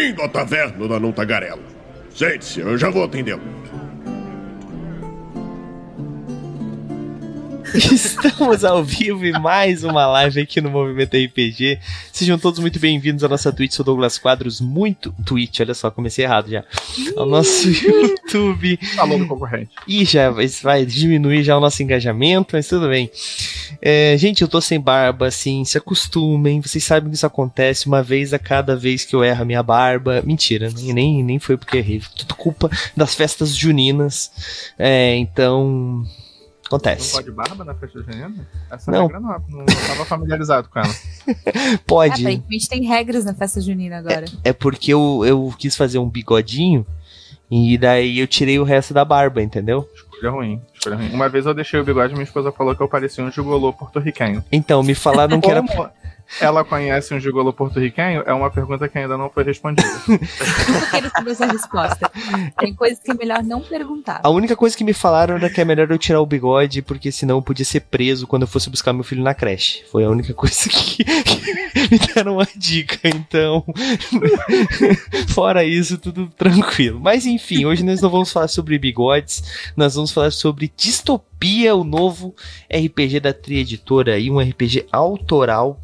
Bem-vindo à taverna da Não Tagarela. Sente-se, eu já vou atendê-lo. Estamos ao vivo e mais uma live aqui no Movimento RPG. Sejam todos muito bem-vindos à nossa Twitch, sou Douglas Quadros, muito Twitch, olha só, comecei errado já. Ao nosso YouTube. Falou do concorrente. E já vai diminuir já o nosso engajamento, mas tudo bem. É, gente, eu tô sem barba, assim, se acostumem, vocês sabem que isso acontece uma vez a cada vez que eu erro a minha barba. Mentira, nem, nem, nem foi porque errei, tudo culpa das festas juninas. É, então Acontece. Não pode barba na festa junina? Essa não. regra não, não estava familiarizado com ela. pode. É, aparentemente tem regras na festa junina agora. É, é porque eu, eu quis fazer um bigodinho e daí eu tirei o resto da barba, entendeu? Escolha ruim, escolha ruim. Uma vez eu deixei o bigode e minha esposa falou que eu parecia um gigolô porto-riquenho. Então, me falaram que era ela conhece um gigolo porto-riquenho? É uma pergunta que ainda não foi respondida. Eu quero saber essa resposta. Tem coisas que é melhor não perguntar. A única coisa que me falaram era que é melhor eu tirar o bigode, porque senão eu podia ser preso quando eu fosse buscar meu filho na creche. Foi a única coisa que, me deram uma dica. Então, fora isso, tudo tranquilo. Mas enfim, hoje nós não vamos falar sobre bigodes, nós vamos falar sobre distopia, o novo RPG da Tri Editora aí, um RPG autoral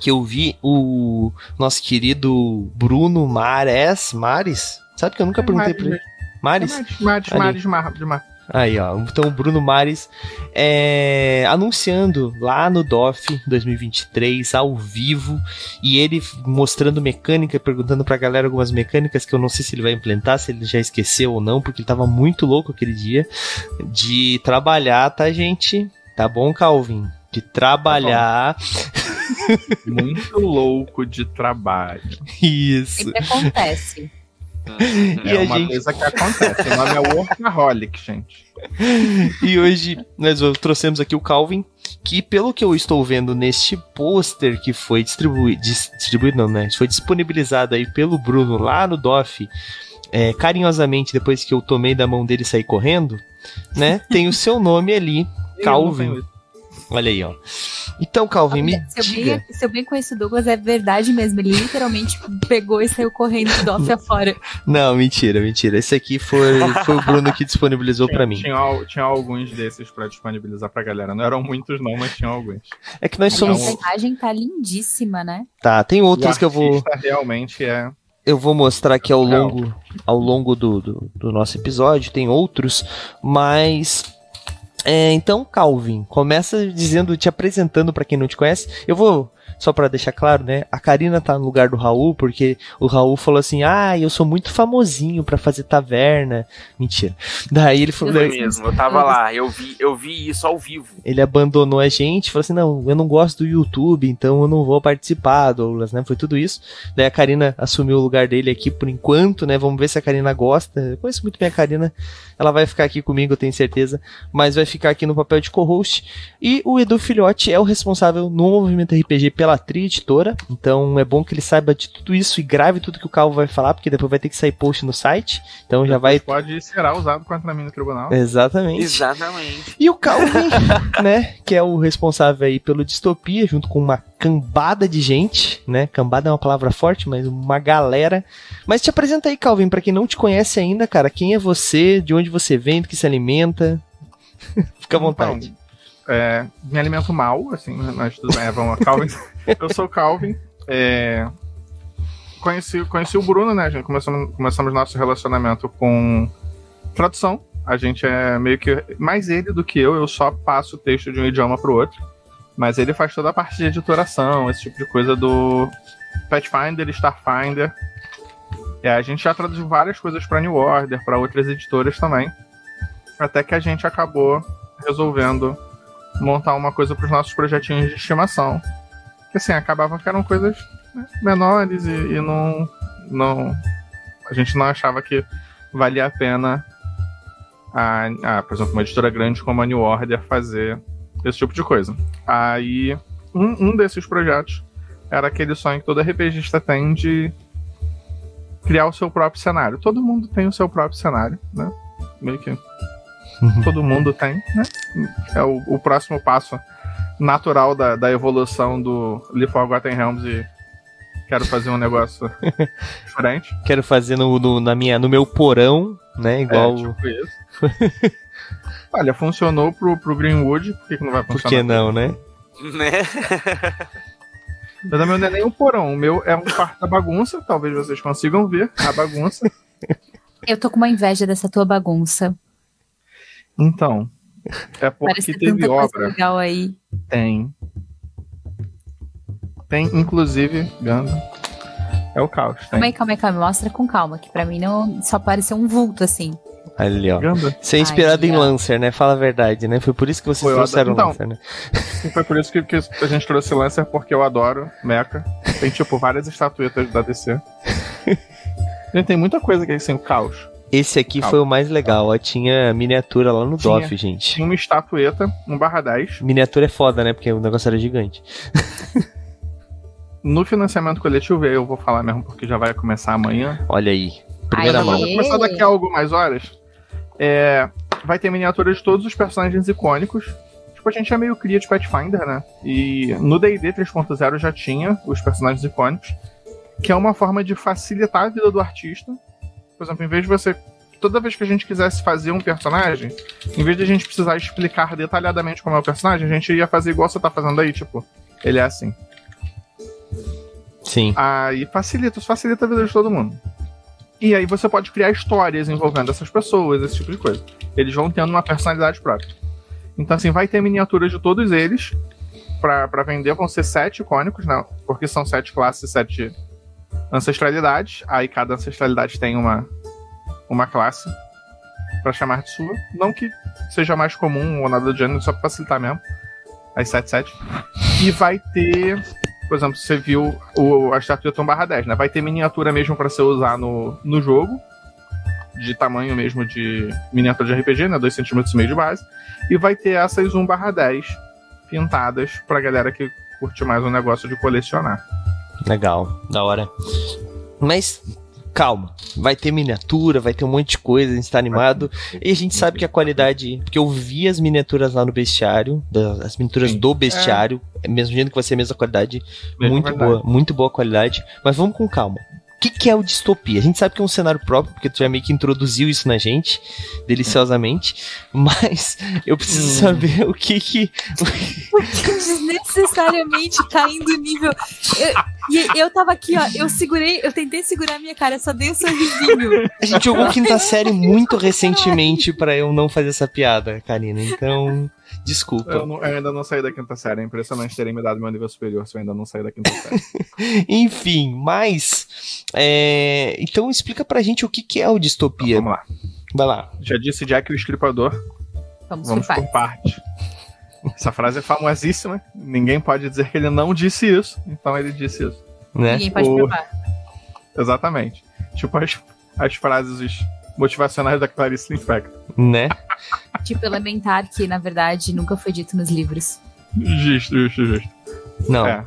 que eu vi o nosso querido Bruno Mares, Mares, sabe que eu nunca é perguntei Mares, pra ele. Mares? É Mares, Mares, Mares, Mares. Aí, ó. Então, o Bruno Mares é, anunciando lá no DOF 2023, ao vivo, e ele mostrando mecânica, perguntando pra galera algumas mecânicas que eu não sei se ele vai implementar, se ele já esqueceu ou não, porque ele tava muito louco aquele dia de trabalhar, tá, gente? Tá bom, Calvin? De trabalhar. Tá Muito louco de trabalho. Isso. Sempre acontece. É, é uma gente... coisa que acontece. O nome é Workaholic, gente. E hoje nós trouxemos aqui o Calvin, que pelo que eu estou vendo neste pôster que foi distribuído, distribuído não, né? Foi disponibilizado aí pelo Bruno lá no DOF, é, carinhosamente depois que eu tomei da mão dele e saí correndo, né? Tem o seu nome ali, Calvin. Olha aí, ó. Então, Calvin, me se diga. Eu bem, se eu bem conheço o Douglas, é verdade mesmo. Ele literalmente pegou e saiu correndo do off afora. Não, mentira, mentira. Esse aqui foi, foi o Bruno que disponibilizou para mim. Tinha, tinha alguns desses para disponibilizar pra galera. Não eram muitos, não, mas tinha alguns. É que nós somos. Essa imagem tá lindíssima, né? Tá, tem outros que eu vou. realmente é eu vou mostrar aqui ao longo, ao longo do, do, do, nosso episódio, tem outros, mas é, então, Calvin, começa dizendo, te apresentando para quem não te conhece. Eu vou só para deixar claro, né? A Karina tá no lugar do Raul, porque o Raul falou assim: ah, eu sou muito famosinho para fazer taverna. Mentira. Daí ele falou. Foi mesmo, eu tava lá, eu vi, eu vi isso ao vivo. Ele abandonou a gente, falou assim: não, eu não gosto do YouTube, então eu não vou participar, Douglas, né? Foi tudo isso. Daí a Karina assumiu o lugar dele aqui por enquanto, né? Vamos ver se a Karina gosta. Eu conheço muito bem a Karina. Ela vai ficar aqui comigo, eu tenho certeza. Mas vai ficar aqui no papel de co-host. E o Edu Filhote é o responsável no movimento RPG pela Tri Editora. Então é bom que ele saiba de tudo isso e grave tudo que o Calvo vai falar, porque depois vai ter que sair post no site. Então já vai. Pode ser usado contra mim no tribunal. Exatamente. Exatamente. E o Calvin, né, que é o responsável aí pelo Distopia, junto com uma cambada de gente, né? Cambada é uma palavra forte, mas uma galera. Mas te apresenta aí, Calvin, para quem não te conhece ainda, cara, quem é você, de onde você vem, do que se alimenta? Fica à vontade. Então, é, me alimento mal, assim, nós tudo bem, vamos Calvin. Eu sou o Calvin. É, conheci, conheci o Bruno, né? A gente começamos, começamos nosso relacionamento com tradução. A gente é meio que mais ele do que eu, eu só passo o texto de um idioma pro outro. Mas ele faz toda a parte de editoração, esse tipo de coisa do Pathfinder, Starfinder. É, a gente já traduziu várias coisas para New Order, para outras editoras também. Até que a gente acabou resolvendo montar uma coisa para os nossos projetinhos de estimação. Que assim, acabava que eram coisas menores e, e não, não. A gente não achava que valia a pena, a, a, por exemplo, uma editora grande como a New Order fazer esse tipo de coisa. Aí, um, um desses projetos era aquele sonho que todo RPGista tem de criar o seu próprio cenário. Todo mundo tem o seu próprio cenário, né? Meio que todo mundo tem, né? É o, o próximo passo natural da, da evolução do Lee Forgotten Realms e quero fazer um negócio diferente. Quero fazer no, no- na minha, no meu porão, né? Igual. É, tipo isso. Olha, funcionou pro, pro Greenwood, por que, que não vai Por funcionar? que não, né? Né? Mas o meu não é nem um porão, o meu é um quarto da bagunça, talvez vocês consigam ver a bagunça. Eu tô com uma inveja dessa tua bagunça. Então, é porque Parece teve tanta coisa obra. legal aí. Tem. Tem, inclusive, Ganda. É o caos. Tem. Calma aí, calma aí, calma. Mostra com calma, que pra mim não só pareceu um vulto assim. Ali, ó. Você é inspirado Ai, em. Lancer, né? Fala a verdade, né? Foi por isso que vocês Foi, trouxeram adoro- Lancer, né? Foi por isso que, que a gente trouxe Lancer, porque eu adoro Mecha. Tem, tipo, várias estatuetas da DC. Gente, tem muita coisa que é assim, o caos. Esse aqui Calma. foi o mais legal, ó. Tinha miniatura lá no Tinha. DOF, gente. Tinha uma estatueta, um barra 10. Miniatura é foda, né? Porque o negócio era gigante. No financiamento coletivo, eu vou falar mesmo porque já vai começar amanhã. Olha aí. Primeira Aê. mão. Vai começar daqui a algumas horas. É, vai ter miniatura de todos os personagens icônicos. Tipo, a gente é meio cria de Pathfinder, né? E no D&D 3.0 já tinha os personagens icônicos, que é uma forma de facilitar a vida do artista. Por exemplo, em vez de você... Toda vez que a gente quisesse fazer um personagem, em vez de a gente precisar explicar detalhadamente como é o personagem, a gente ia fazer igual você tá fazendo aí, tipo, ele é assim. Sim. Aí facilita, facilita a vida de todo mundo. E aí você pode criar histórias envolvendo essas pessoas, esse tipo de coisa. Eles vão tendo uma personalidade própria. Então, assim, vai ter miniaturas de todos eles. Pra vender vão ser sete icônicos, né? Porque são sete classes sete ancestralidades. Aí cada ancestralidade tem uma, uma classe pra chamar de sua. Não que seja mais comum ou nada do gênero, só pra facilitar mesmo. As 7, 7. E vai ter por exemplo, você viu o, a estatueta 1 barra 10, né? Vai ter miniatura mesmo pra você usar no, no jogo. De tamanho mesmo de miniatura de RPG, né? 2 centímetros e meio de base. E vai ter essas 1 barra 10 pintadas pra galera que curte mais um negócio de colecionar. Legal. Da hora. Mas, calma. Vai ter miniatura, vai ter um monte de coisa, a gente tá animado. E a gente sabe que a qualidade. Porque eu vi as miniaturas lá no bestiário, as miniaturas Sim. do bestiário, é. mesmo jeito que vai ser a mesma qualidade. Mesma muito qualidade. boa, muito boa qualidade. Mas vamos com calma. O que, que é o distopia? A gente sabe que é um cenário próprio, porque tu já meio que introduziu isso na gente, deliciosamente. Mas eu preciso Hum. saber o que que. Desnecessariamente caindo o nível. Eu, e eu tava aqui, ó. Eu segurei, eu tentei segurar a minha cara, só dei um sorrisinho. A gente jogou quinta série muito recentemente pra eu não fazer essa piada, Karina. Então, desculpa. Eu, não- eu ainda não saí da quinta série. É impressionante terem me dado meu nível superior se eu ainda não saí da quinta série. Enfim, mas. é, Então explica pra gente o que, que é o distopia. Vamos lá. Vai lá. Já disse Jack o Estripador. Vamos, Vamos por parte. Essa frase é famosíssima. Ninguém pode dizer que ele não disse isso. Então ele disse isso. Né? Ninguém pode O- provar. Exatamente. Tipo as, as frases motivacionais da Clarice Lispector. Né? Tipo elementar, que na verdade nunca foi dito nos livros. Justo, justo, justo. Não, É.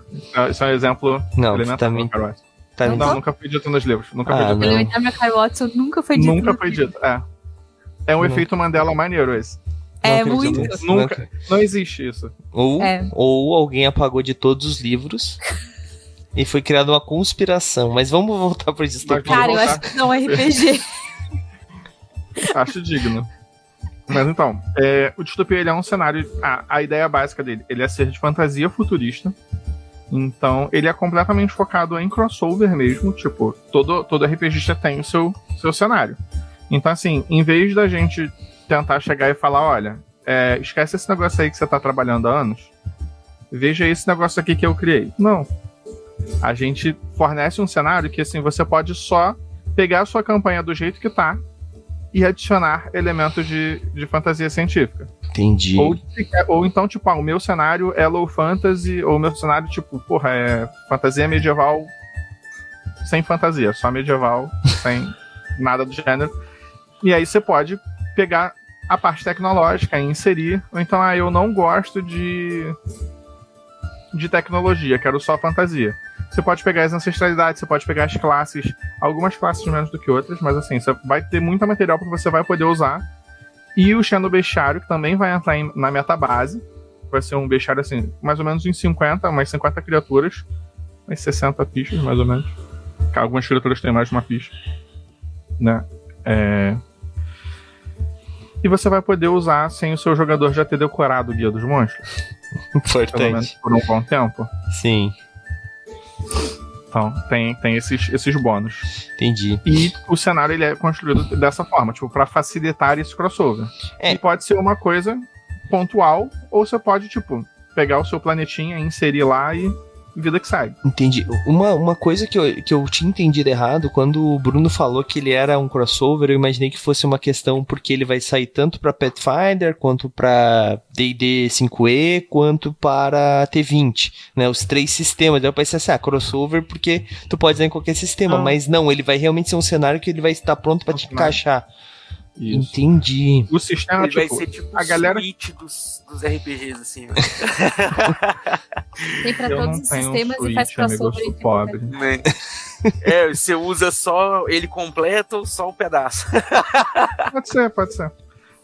Isso é um exemplo não, elementar. também. Carol Watson. Tá Não, Não, nunca foi dito nos livros. Nunca Ah, foi dito. não. Elementar Macaulay Watson nunca foi dito Nunca foi livros. dito. É. É um Não. efeito Mandela maneiro esse. É Não acredito muito. nisso. Nunca. Não existe isso. Ou, É. ou alguém apagou de todos os livros e foi criada uma conspiração. Mas vamos voltar pra distopia. Cara, eu acho que não é RPG. Acho digno. Mas então, é, o Distopia ele é um cenário. A, a ideia básica dele ele é ser de fantasia futurista. Então, ele é completamente focado em crossover mesmo. Tipo, todo, todo RPGista tem o seu, seu cenário. Então, assim, em vez da gente tentar chegar e falar: olha, é, esquece esse negócio aí que você tá trabalhando há anos. Veja esse negócio aqui que eu criei. Não. A gente fornece um cenário que, assim, você pode só pegar a sua campanha do jeito que tá e adicionar elementos de, de fantasia científica. Entendi. Ou, ou então, tipo, ah, o meu cenário é low fantasy, ou o meu cenário, tipo, porra, é fantasia medieval sem fantasia, só medieval, sem nada do gênero. E aí você pode pegar a parte tecnológica e inserir. Ou então, ah, eu não gosto de, de tecnologia, quero só fantasia. Você pode pegar as ancestralidades, você pode pegar as classes, algumas classes menos do que outras, mas assim, você vai ter muita material que você vai poder usar. E o Xeno Bestiário, que também vai entrar em- na metabase. Vai ser um bestiário, assim, mais ou menos em 50, umas 50 criaturas. umas 60 fichas, mais ou menos. Algumas criaturas têm mais de uma ficha. Né? É... E você vai poder usar sem o seu jogador já ter decorado o Guia dos Monstros. Pelo menos Importante. por um bom tempo. Sim, Então, tem, tem esses, esses bônus. entendi. E o cenário ele é construído dessa forma, tipo, para facilitar esse crossover. É. E pode ser uma coisa pontual, ou você pode, tipo, pegar o seu planetinha, inserir lá e vida que segue. Entendi. Uma, uma coisa que eu, que eu tinha entendido errado, quando o Bruno falou que ele era um crossover, eu imaginei que fosse uma questão porque ele vai sair tanto pra Pathfinder, quanto pra D&D 5e, quanto para T20, né? Os três sistemas. Daí eu pensei assim, ah, crossover porque tu pode usar em qualquer sistema, Não. mas não, ele vai realmente ser um cenário que ele vai estar pronto pra te encaixar. Isso. Entendi. O sistema, Ele vai tipo, ser tipo a o galera- Switch dos, dos RPGs, assim. né? Tem pra eu todos os tenho um sistemas e faz amigo, sou entre pobre. Né? É, você usa só ele completo ou só o pedaço? Pode ser, pode ser.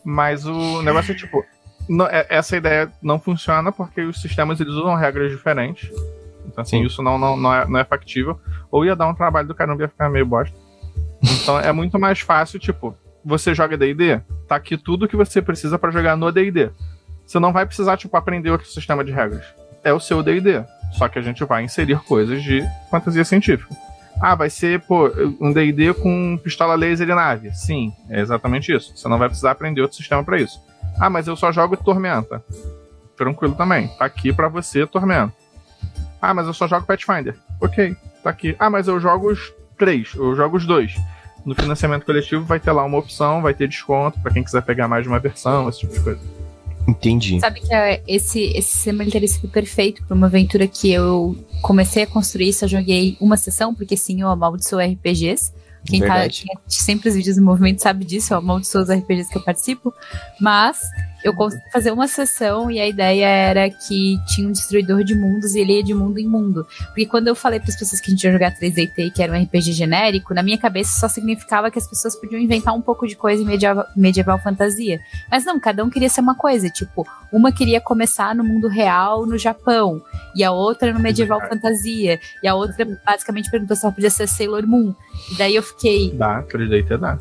Mas o negócio é tipo. não- é- essa ideia não funciona porque os sistemas eles usam regras diferentes. Então, assim, Sim. isso não, não, não, é, não é factível. Ou ia dar um trabalho do caramba, ia ficar meio bosta. Então é muito mais fácil, tipo, você joga DD, tá aqui tudo que você precisa pra jogar no DD. Você não vai precisar, tipo, aprender outro sistema de regras. É o seu DD. Só que a gente vai inserir coisas de fantasia científica. Ah, vai ser, pô, um D&D com pistola laser e nave. Sim, é exatamente isso. Você não vai precisar aprender outro sistema pra isso. Ah, mas eu só jogo Tormenta. Tranquilo também. Tá aqui pra você, Tormenta. Ah, mas eu só jogo Pathfinder. Ok, tá aqui. Ah, mas eu jogo os três, eu jogo os dois. No financiamento coletivo vai ter lá uma opção, vai ter desconto pra quem quiser pegar mais de uma versão, esse tipo de coisa. Entendi. Sabe que é, esse, esse sistema ele teria sido perfeito para uma aventura que eu comecei a construir, só joguei uma sessão, porque sim, eu amaldiçoo RPGs. Quem, tá, Verdade. quem assiste sempre os vídeos do movimento sabe disso, eu amaldiçoo os RPGs que eu participo. Mas eu consegui fazer uma sessão e a ideia era que tinha um destruidor de mundos e ele ia de mundo em mundo. Porque quando eu falei para as pessoas que a gente ia jogar 3DT e que era um RPG genérico, na minha cabeça só significava que as pessoas podiam inventar um pouco de coisa em medieval, medieval fantasia. Mas não, cada um queria ser uma coisa. Tipo, uma queria começar no mundo real, no Japão, e a outra no medieval fantasia, e a outra basicamente perguntou se ela podia ser Sailor Moon. E daí eu fiquei, Dá, 3D dá.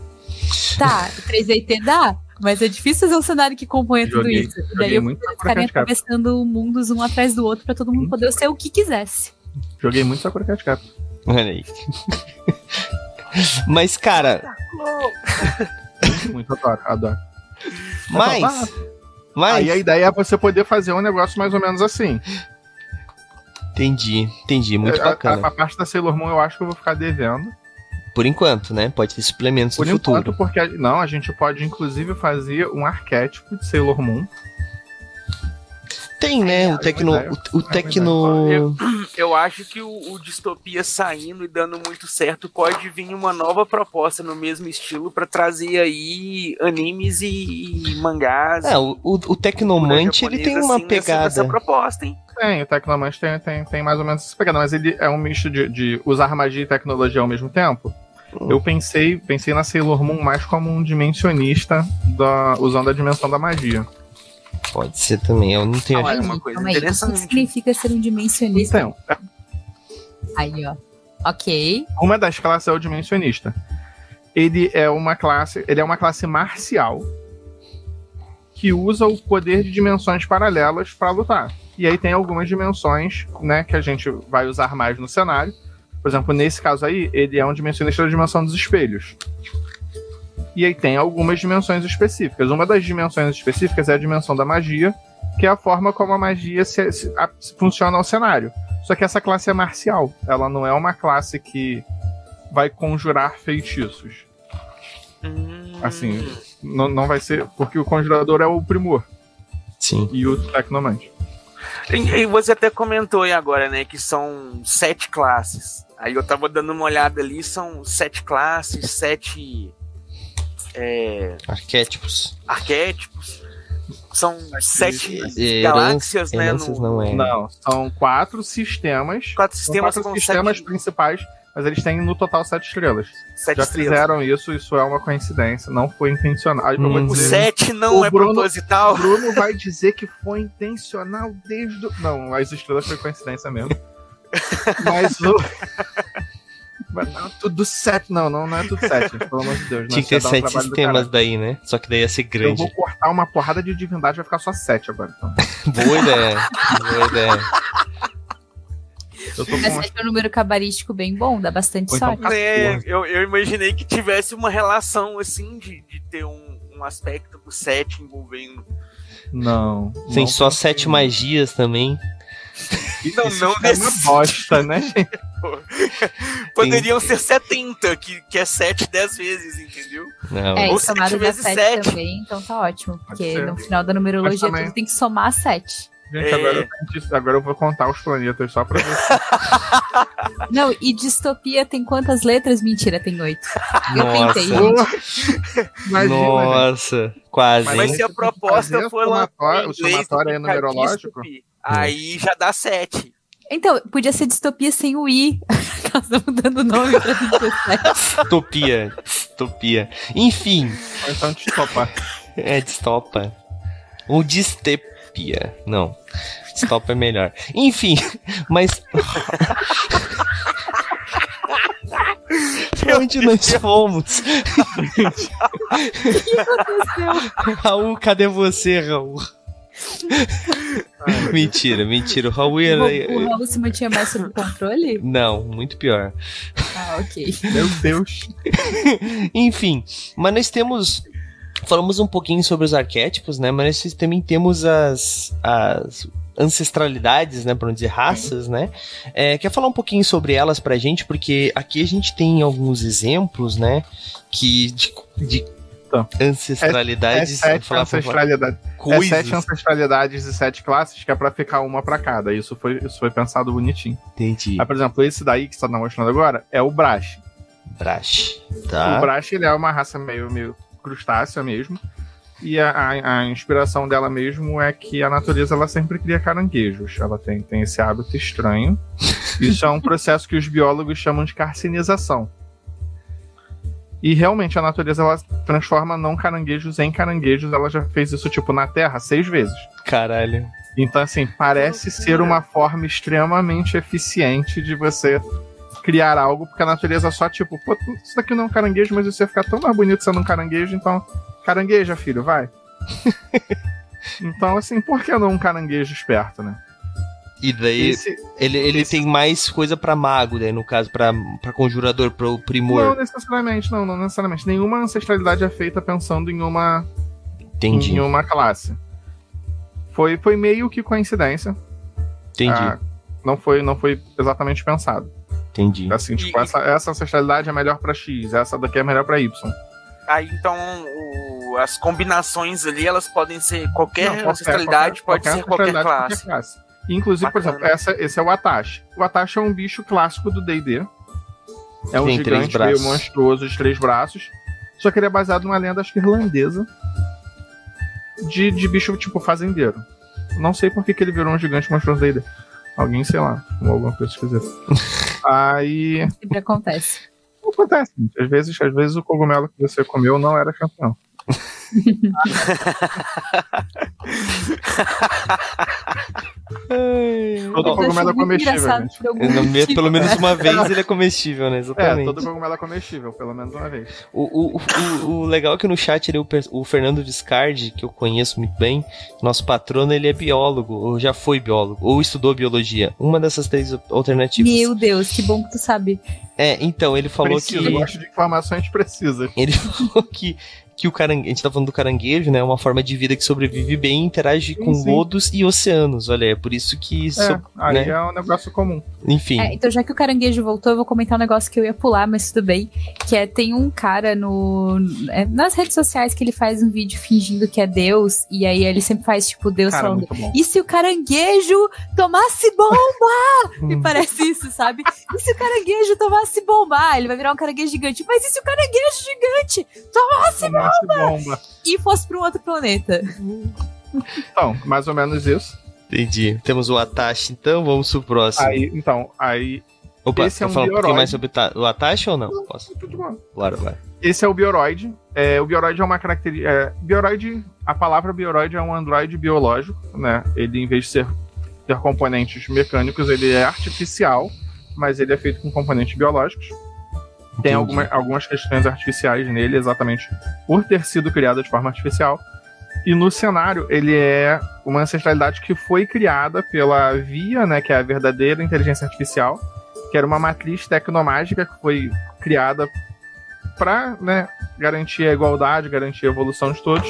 tá, 3DT dá, mas é difícil fazer um cenário que componha tudo Joguei- isso. E daí joguei eu muito ficaria atravessando mundos um atrás do outro pra todo mundo poder ser o que quisesse. Joguei muito Sakura Card Captor. Olha aí. Mas, cara, Muito adoro, adoro. mas. Mas. Aí a ideia é você poder fazer um negócio mais ou menos assim. Entendi, entendi. Muito A- a- bacana. A, parte da Sailor Moon eu acho que eu vou ficar devendo. Por enquanto, né? Pode ter suplementos Por no enquanto, futuro. porque a- não, a gente pode inclusive fazer um arquétipo de Sailor Moon. Tem, né? O Tecno. O, o Tecno. Eu, eu acho que o, o Distopia saindo e dando muito certo pode vir uma nova proposta no mesmo estilo pra trazer aí animes e, e mangás. É, o, o, Tecnomante ele tem uma assim, pegada. nessa proposta, hein? Tem, o Tecnomante tem, tem, tem mais ou menos essa pegada, mas ele é um misto de, de usar magia e tecnologia ao mesmo tempo. Eu pensei, pensei na Sailor Moon mais como um dimensionista da, usando a dimensão da magia. Pode ser também. Eu não tenho. Ah, é uma coisa aí. O que interessante. significa ser um dimensionista? Então, Aí, ó. Ok. uma das classes é o dimensionista. Ele é uma classe, ele é uma classe marcial que usa o poder de dimensões paralelas para lutar. E aí tem algumas dimensões, né, que a gente vai usar mais no cenário. Por exemplo, nesse caso aí, ele é um dimensionista da dimensão dos espelhos. E aí tem algumas dimensões específicas. Uma das dimensões específicas é a dimensão da magia, que é a forma como a magia se- se- a- funciona ao cenário. Só que essa classe é marcial. Ela não é uma classe que vai conjurar feitiços. Hum, Assim, Não, não vai ser. Porque o conjurador é o primor Sim. e o tecnomante. E, e você até comentou aí agora, né, que são sete classes. Aí eu tava dando uma olhada ali, são sete classes, sete é, Arquétipos. arquétipos. São sete Heranças- galáxias, né? no- não é. Não, são quatro sistemas. Quatro São sistemas quatro com sistemas sete, principais, mas eles têm no total sete estrelas. sete Já estrelas. fizeram isso, isso é uma coincidência, não foi intencional. Hum. O dizer- sete não O é Bruno- proposital. O Bruno vai dizer que foi intencional desde o. Não, as estrelas foi coincidência mesmo. Mas o. Mas não, tudo sete, não, não, não é tudo sete, pelo amor de Deus. Tinha que ter sete sistemas daí, né? Só que daí ia ser Eu grande. vou cortar uma porrada de divindade, vai ficar só sete agora. Então. Boa ideia. Boa ideia. Eu tô Mas sete é um número cabalístico bem bom, dá bastante então sorte. Né, 14. eu, eu imaginei que tivesse uma relação assim de, de ter um, um aspecto do 7 envolvendo. Não. Tem só sete magias também. Não, Isso não é uma bosta, né, gente? Poderiam ser 70, que, que é 7 10 vezes, entendeu? Não. É, Ou e somado sete dá vezes 7 sete. também, então tá ótimo. Porque no final da numerologia também- tudo tem que somar 7. Gente, É. agora, agora eu vou contar os planetas só pra ver. Não, e distopia tem quantas letras? Mentira, tem 8. Eu Nossa. tentei, gente. Imagina. Nossa, quase. Mas Mas se a proposta for lá o somatório é numerológico? Aí já dá 7. Então, podia ser distopia sem o I. Estamos dando nome pra 27. Utopia. Utopia. Enfim, Ou Então, desculpa. é distopa. Ou distepia. Não. Distopa é melhor. Enfim, mas. Onde nós fomos? Raul, cadê você, Raul? mentira, mentira. O Raul ia. O, o Raul se mantinha mais sob controle? Não, muito pior. Ah, ok. Meu Deus. Enfim, mas nós temos. Falamos um pouquinho sobre os arquétipos, né? Mas nós também temos as, as ancestralidades, né? Pra não dizer raças, né? É, quer falar um pouquinho sobre elas pra gente? Porque aqui a gente tem alguns exemplos, né? Que de, de Então, É ancestralidades. sete falar por- ancestralidades. É sete ancestralidades e sete classes, que é pra ficar uma pra cada. Isso foi, isso foi pensado bonitinho. Entendi. Ah, por exemplo, esse daí que você tá mostrando agora é o Brash. Brash. O Tá. Brash ele é uma raça meio, meio crustácea mesmo. E a, a- a inspiração dela mesmo é que a natureza ela sempre cria caranguejos. Ela tem, tem esse hábito estranho. Isso é um processo que os biólogos chamam de carcinização. E realmente a natureza ela transforma não caranguejos em caranguejos. Ela já fez isso tipo na Terra seis vezes. Caralho. Então, assim, parece ser uma forma extremamente eficiente de você criar algo, porque a natureza só, tipo, pô, isso daqui não é um caranguejo, mas isso ia ficar tão mais bonito sendo um caranguejo, então, carangueja, filho, vai. então, assim, por que não um caranguejo esperto, né? E daí Esse, ele, ele esse- tem mais coisa pra mago, né? No caso, pra, pra conjurador, pro não primor. necessariamente, não, não necessariamente. Nenhuma ancestralidade é feita pensando em uma, Entendi. em uma classe. Foi, foi meio que coincidência. Entendi. Ah, não, foi, não foi exatamente pensado. Entendi. Assim, tipo, E- essa, essa ancestralidade é melhor pra X, essa daqui é melhor pra Y. Aí então o- as combinações ali, elas podem ser qualquer Não, qualquer- ancestralidade, pode ser qualquer ancestralidade, classe. classe. Inclusive, por Bacana. exemplo, essa, esse é o Atashi. O Atashi é um bicho clássico do D&D. É um Tem gigante meio monstruoso de três braços. Só que ele é baseado numa lenda, acho que irlandesa, de, de bicho tipo fazendeiro. Não sei por que, que ele virou um gigante monstruoso D&D. Alguém, sei lá, ou alguma coisa esquisita. Aí, Sempre acontece. acontece. gente. Às vezes, às vezes o cogumelo que você comeu não era campeão. Todo Eu cogumelo é comestível, gente. me- pelo menos uma vez ele é comestível, né? É, Exatamente. todo cogumelo é comestível, pelo menos uma vez. O, o, o, o legal é que no chat ele, o, Fernando Descardi, que eu conheço muito bem, nosso patrono, ele é biólogo, ou já foi biólogo, ou estudou biologia. Uma dessas três alternativas. Meu Deus, que bom que tu sabe. É, então, ele falou Precisa, que. gosto de informações precisas. Ele falou que, que o caranguejo. A gente tá falando do caranguejo, né? É uma forma de vida que sobrevive bem e interage Sim, com sim. lodos e oceanos. Olha, é por isso que. É, so- aí né? é um negócio comum. Enfim. É, então, já que o caranguejo voltou, eu vou comentar um negócio que eu ia pular, mas tudo bem. Que é, tem um cara no. é, nas redes sociais que ele faz um vídeo fingindo que é Deus, e aí ele sempre faz, tipo, Deus Cara, falando. E se o caranguejo tomasse bomba? Me parece isso, sabe? E se o caranguejo tomasse bomba? Ele vai virar um caranguejo gigante. Mas e se o caranguejo gigante tomasse Bomba. e fosse para um outro planeta? Então, mais ou menos isso. Entendi. Temos o Atashi, então vamos pro próximo. Aí, então, aí. Opa, esse é um falar um pouquinho mais sobre o Ta- o Atashi ou não? Posso? Tudo bom. Claro, vai. Esse é o bioroide. É, o bioroide é uma característica. É, bioroide, a palavra bioroide é um androide biológico, né? Ele, em vez de ser ter componentes mecânicos, ele é artificial, mas ele é feito com componentes biológicos. Tem alguma, algumas questões artificiais nele, exatamente por ter sido criado de forma artificial. E no cenário, ele é uma ancestralidade que foi criada pela VIA, né, que é a verdadeira inteligência artificial, que era uma matriz tecnomágica que foi criada para né, garantir a igualdade, garantir a evolução de todos.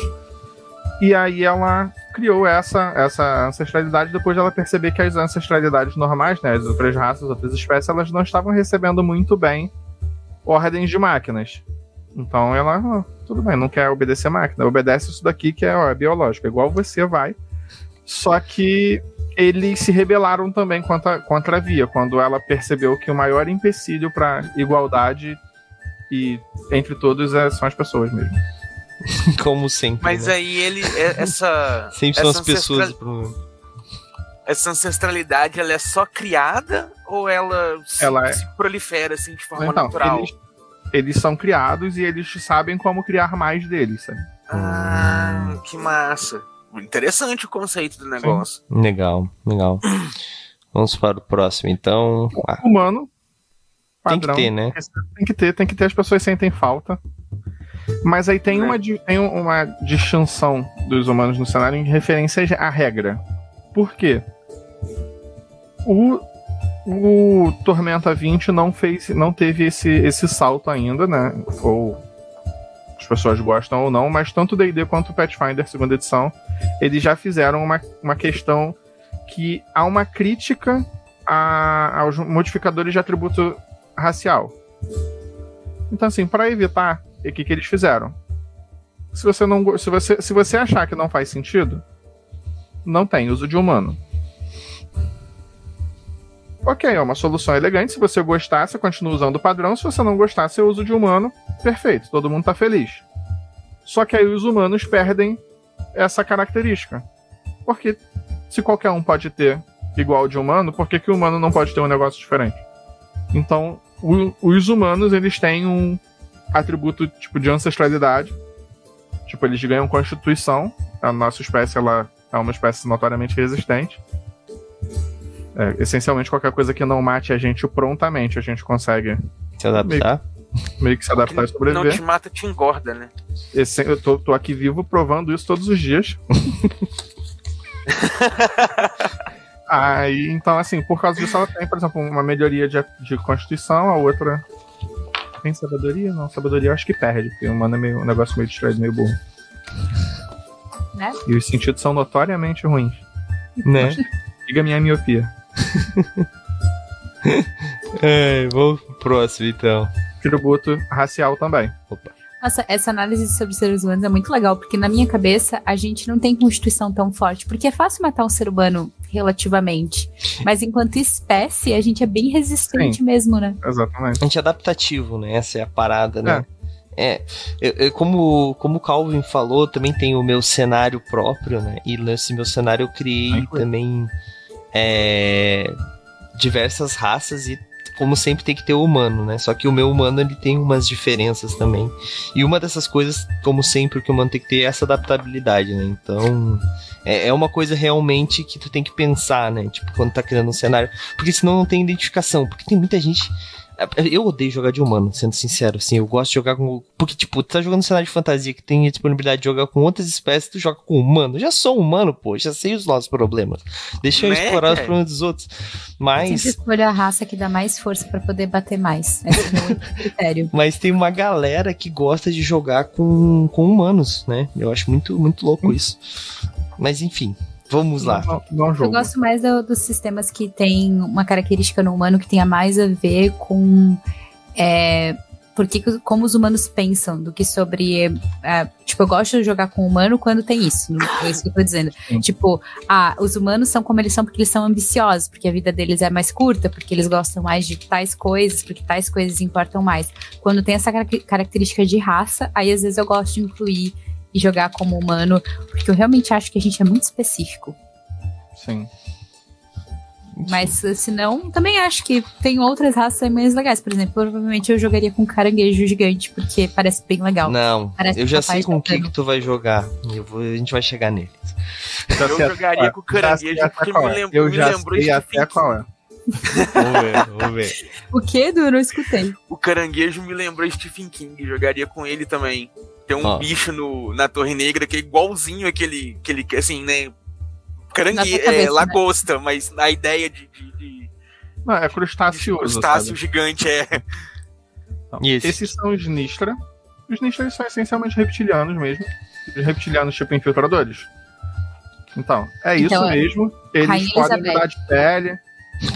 E aí ela criou essa, essa ancestralidade depois de ela perceber que as ancestralidades normais, né, as outras raças, as outras espécies, elas não estavam recebendo muito bem ordens de máquinas. Então ela, ó, tudo bem, não quer obedecer máquina, obedece isso daqui que é, ó, é biológico, é igual você vai. Só que eles se rebelaram também contra, contra a Via, quando ela percebeu que o maior empecilho para igualdade e entre todos é, são as pessoas mesmo. Como sempre. Mas né? aí ele. é- Essa. Sempre são essa as pessoas. ancestral- Essa ancestralidade, ela é só criada ou ela se, Ela é- se prolifera assim de forma Então, natural? eles, eles são criados e eles sabem como criar mais deles, sabe? Ah, que massa. Interessante o conceito do negócio. Legal, legal. Vamos para o próximo, então. Ah, Humano. Tem que padrão, ter, né? Tem que ter, tem que ter, as pessoas sentem falta. Mas aí tem, Né? uma, tem uma distinção dos humanos no cenário em referência à regra. Por quê? O, o Tormenta 20 não fez, não teve esse, esse salto ainda, né? Ou as pessoas gostam ou não, mas tanto o D&D quanto o Pathfinder segunda edição, eles já fizeram uma, uma questão que há uma crítica a- aos modificadores de atributo racial. Então, assim, para evitar, o que, que eles fizeram? Se você, não, se, você, se você achar que não faz sentido, não tem uso de humano. Ok, é uma solução elegante. Se você gostar, você continua usando o padrão. Se você não gostar, você usa o de humano. Perfeito, todo mundo tá feliz. Só que aí os humanos perdem essa característica. Porque se qualquer um pode ter igual de humano, por que, que o humano não pode ter um negócio diferente? Então, o- os humanos, eles têm um atributo tipo de ancestralidade. Tipo, eles ganham constituição. A nossa espécie, ela é uma espécie notoriamente resistente. É, essencialmente, qualquer coisa que não mate a gente prontamente, a gente consegue se adaptar. meio que se adaptar e Não sobreviver. te mata, te engorda, né? Esse- eu tô, tô aqui vivo provando isso todos os dias. Aí, então, assim, por causa disso, ela tem, por exemplo, uma melhoria de, de constituição, a outra. Tem sabedoria? Não, sabedoria eu acho que perde, porque o humano é meio, um negócio meio distraído, meio burro. Né? E os sentidos são notoriamente ruins. Né? Diga minha miopia. É, vamos pro próximo, então. Tributo racial também. Nossa, essa análise sobre seres humanos é muito legal, porque na minha cabeça a gente não tem constituição tão forte, porque é fácil matar um ser humano relativamente. Mas enquanto espécie, a gente é bem resistente Sim. mesmo, né? Exatamente. A gente é adaptativo, né? Essa é a parada, né? É, eu- eu- como, como o Calvin falou, também tem o meu cenário próprio, né? E nesse meu cenário eu criei Ai, foi. É, diversas raças e como sempre tem que ter o humano, né? Só que o meu humano ele tem umas diferenças também. E uma dessas coisas, como sempre, o que o humano tem que ter é essa adaptabilidade, né? Então, é, é uma coisa realmente que tu tem que pensar, né? Tipo, quando tá criando um cenário. Porque senão não tem identificação. Porque tem muita gente. Eu odeio jogar de humano, sendo sincero, assim, eu gosto de jogar com. Porque, tipo, tu tá jogando um cenário de fantasia que tem a disponibilidade de jogar com outras espécies, tu joga com humano. Eu já sou humano, pô, já sei os nossos problemas. Deixa eu Né, explorar os cara? problemas dos outros. Sempre Mas. escolho a raça que dá mais força pra poder bater mais. Esse é o meu único critério. Mas tem uma galera que gosta de jogar com, com humanos, né? Eu acho muito, muito louco isso. Mas enfim, vamos lá. Não, não Eu jogo. gosto mais do- dos sistemas que tem uma característica no humano que tenha mais a ver com é, porque, que- como os humanos pensam do que sobre. é, tipo, eu gosto de jogar com o humano quando tem isso. É isso que eu tô dizendo. Sim. Tipo, ah, os humanos são como eles são porque eles são ambiciosos, porque a vida deles é mais curta, porque eles gostam mais de tais coisas, porque tais coisas importam mais. Quando tem essa carac- característica de raça, aí às vezes eu gosto de incluir e jogar como humano, porque eu realmente acho que a gente é muito específico. Sim. Mas se não, também acho que tem outras raças mais legais. Por exemplo, provavelmente eu jogaria com caranguejo gigante, porque parece bem legal. Não, Parece eu já sei com o que, que tu vai jogar. Eu vou- a gente vai chegar neles. Eu sei jogaria com é. Sei caranguejo, porque me é. lembrou- Eu me já lembrou sei Stephen até qual é. Vamos ver, vamos ver. O que? Eu não escutei. O caranguejo me lembrou Stephen King, jogaria com ele também. Tem um Ó. bicho no, na Torre Negra que é igualzinho aquele, aquele assim, né? Cabeça, é, né? lagosta, mas a ideia de, de, de, Não, é de crustáceo. crustáceo gigante é. Então, esse? Esses são os Nistra. Os Nistra eles são essencialmente reptilianos mesmo. Os reptilianos tipo infiltradores. Então, é isso Então, mesmo. Eles Rainha podem Elizabeth. mudar de pele.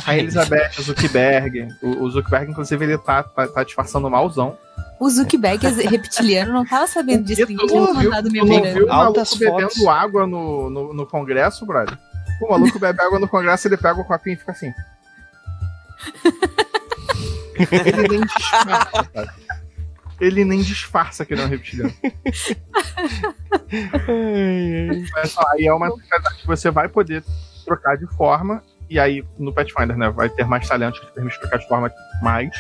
A Elizabeth, o Zuckerberg. O, o Zuckerberg, inclusive, ele tá, tá, tá disfarçando malzão. O Zuckerberg é reptiliano não tava sabendo disso. Tu tinha não viu, mandado tu me não viu o maluco bebendo fotos. água no, no, no Congresso, brother? O maluco bebe água no Congresso, ele pega o copinho e fica assim. ele nem disfarça. Ele nem disfarça que ele é um reptiliano. Mas ó, aí é uma especialidade que você vai poder trocar de forma. E aí, no Pathfinder, né? Vai ter mais talentos que te permite trocar de forma mais.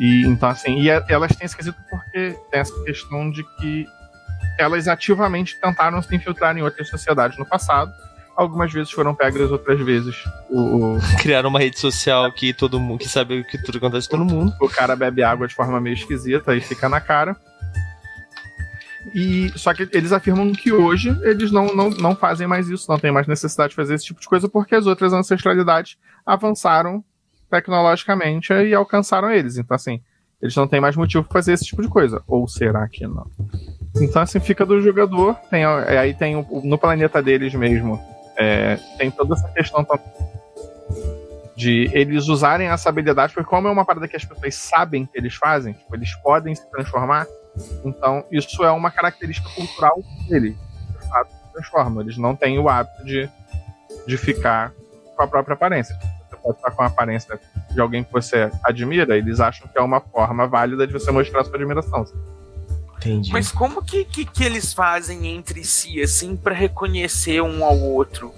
E então, assim, e é- elas têm esse quesito porque tem essa questão de que elas ativamente tentaram se infiltrar em outras sociedades no passado. Algumas vezes foram pegas, outras vezes o, o, Criaram uma rede social que todo mundo que sabe o que tudo acontece com todo mundo. o cara bebe água de forma meio esquisita e fica na cara. E só que eles afirmam que hoje eles não, não, não fazem mais isso, não tem mais necessidade de fazer esse tipo de coisa, porque as outras ancestralidades avançaram tecnologicamente e alcançaram eles. Então, assim, eles não têm mais motivo para fazer esse tipo de coisa. Ou será que não? Então, assim, fica do jogador. Tem, é, aí tem no planeta deles mesmo. é, tem toda essa questão de eles usarem essa habilidade, porque como é uma parada que as pessoas sabem que eles fazem, tipo, eles podem se transformar, então isso é uma característica cultural deles. De fato, se transformam. Eles não têm o hábito de, de ficar com a própria aparência. Pode estar com a aparência de alguém que você admira, eles acham que é uma forma válida de você mostrar sua admiração. Entendi. Mas como que, que, que eles fazem entre si, assim, pra reconhecer um ao outro?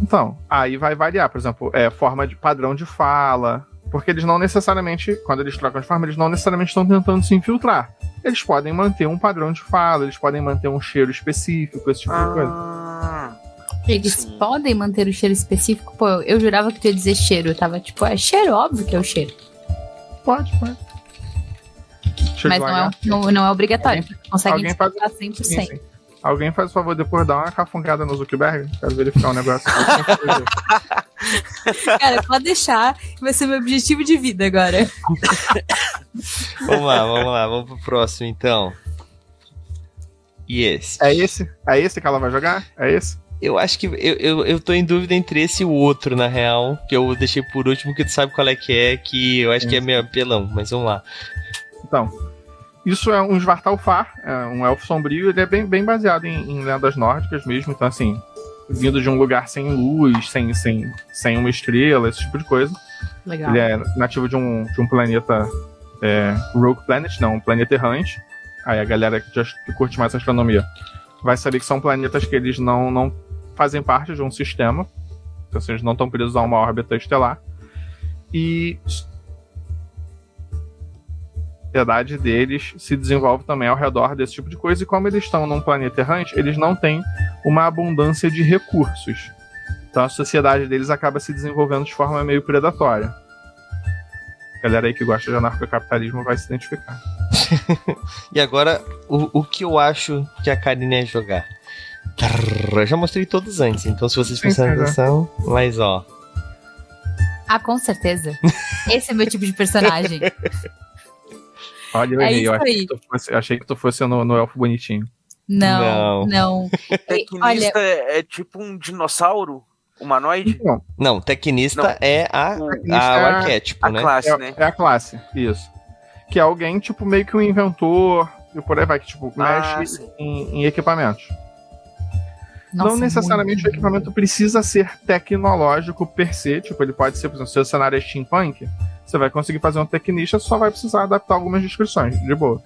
Então, aí vai variar, por exemplo, é, forma de padrão de fala. Porque eles não necessariamente, quando eles trocam de forma, eles não necessariamente estão tentando se infiltrar. Eles podem manter um padrão de fala, eles podem manter um cheiro específico, esse tipo de coisa. Eles Sim. podem manter o cheiro específico? Pô, eu, eu jurava que tu ia dizer cheiro. Eu tava tipo, é cheiro, óbvio que é o cheiro. Pode, pode. Cheiro Mas não é, não, não é obrigatório. Consegue alguém faz- identificar 100%. Sim, sim. Alguém faz o favor depois dar uma cafungada no Zuckerberg? Quero verificar um negócio. Cara, pode deixar. Vai ser meu objetivo de vida agora. Vamos lá, vamos lá, vamos pro próximo então. E esse? é esse? É esse que ela vai jogar? É esse? Eu acho que eu, eu, eu tô em dúvida entre esse e o outro, na real. Que eu deixei por último, que tu sabe qual é que é, que eu acho que é meio apelão, mas vamos lá. Então, isso é um Svartalfar, é um elfo sombrio, ele é bem, bem baseado em, em lendas nórdicas mesmo, então assim, vindo de um lugar sem luz, sem, sem, sem uma estrela, esse tipo de coisa. Legal. Ele é nativo de um, de um planeta é, Rogue Planet, não, um planeta errante. Aí a galera que, já, que curte mais astronomia vai saber que são planetas que eles não, não fazem parte de um sistema. Então, assim, eles não estão presos a uma órbita estelar. E a sociedade deles se desenvolve também ao redor desse tipo de coisa. E como eles estão num planeta errante, eles não têm uma abundância de recursos. Então a sociedade deles acaba se desenvolvendo de forma meio predatória. A galera aí que gosta de anarcocapitalismo vai se identificar. E agora, o, o que eu acho que a Karine ia jogar? Trrr, Eu já mostrei todos antes, então se vocês prestarem atenção, mas ó. Ah, com certeza. Esse é meu tipo de personagem. Olha, eu É errei. Eu achei aí. que tu fosse, achei que tu fosse no, no elfo bonitinho. Não, Não. não. Olha, Tecnista é, é tipo um dinossauro humanoide? Então, Não, tecnista Não. é a, Tecnista a, o é- arquétipo, a né? classe, é, né? é a classe, isso. Que é alguém, tipo, meio que um inventor e por aí vai, que, tipo, Ah, mexe sim. em, em equipamentos. Nossa, não necessariamente muito o equipamento precisa ser tecnológico per se. Tipo, ele pode ser, por exemplo, se o cenário é steampunk, você vai conseguir fazer um tecnista, só vai precisar adaptar algumas descrições, de boa.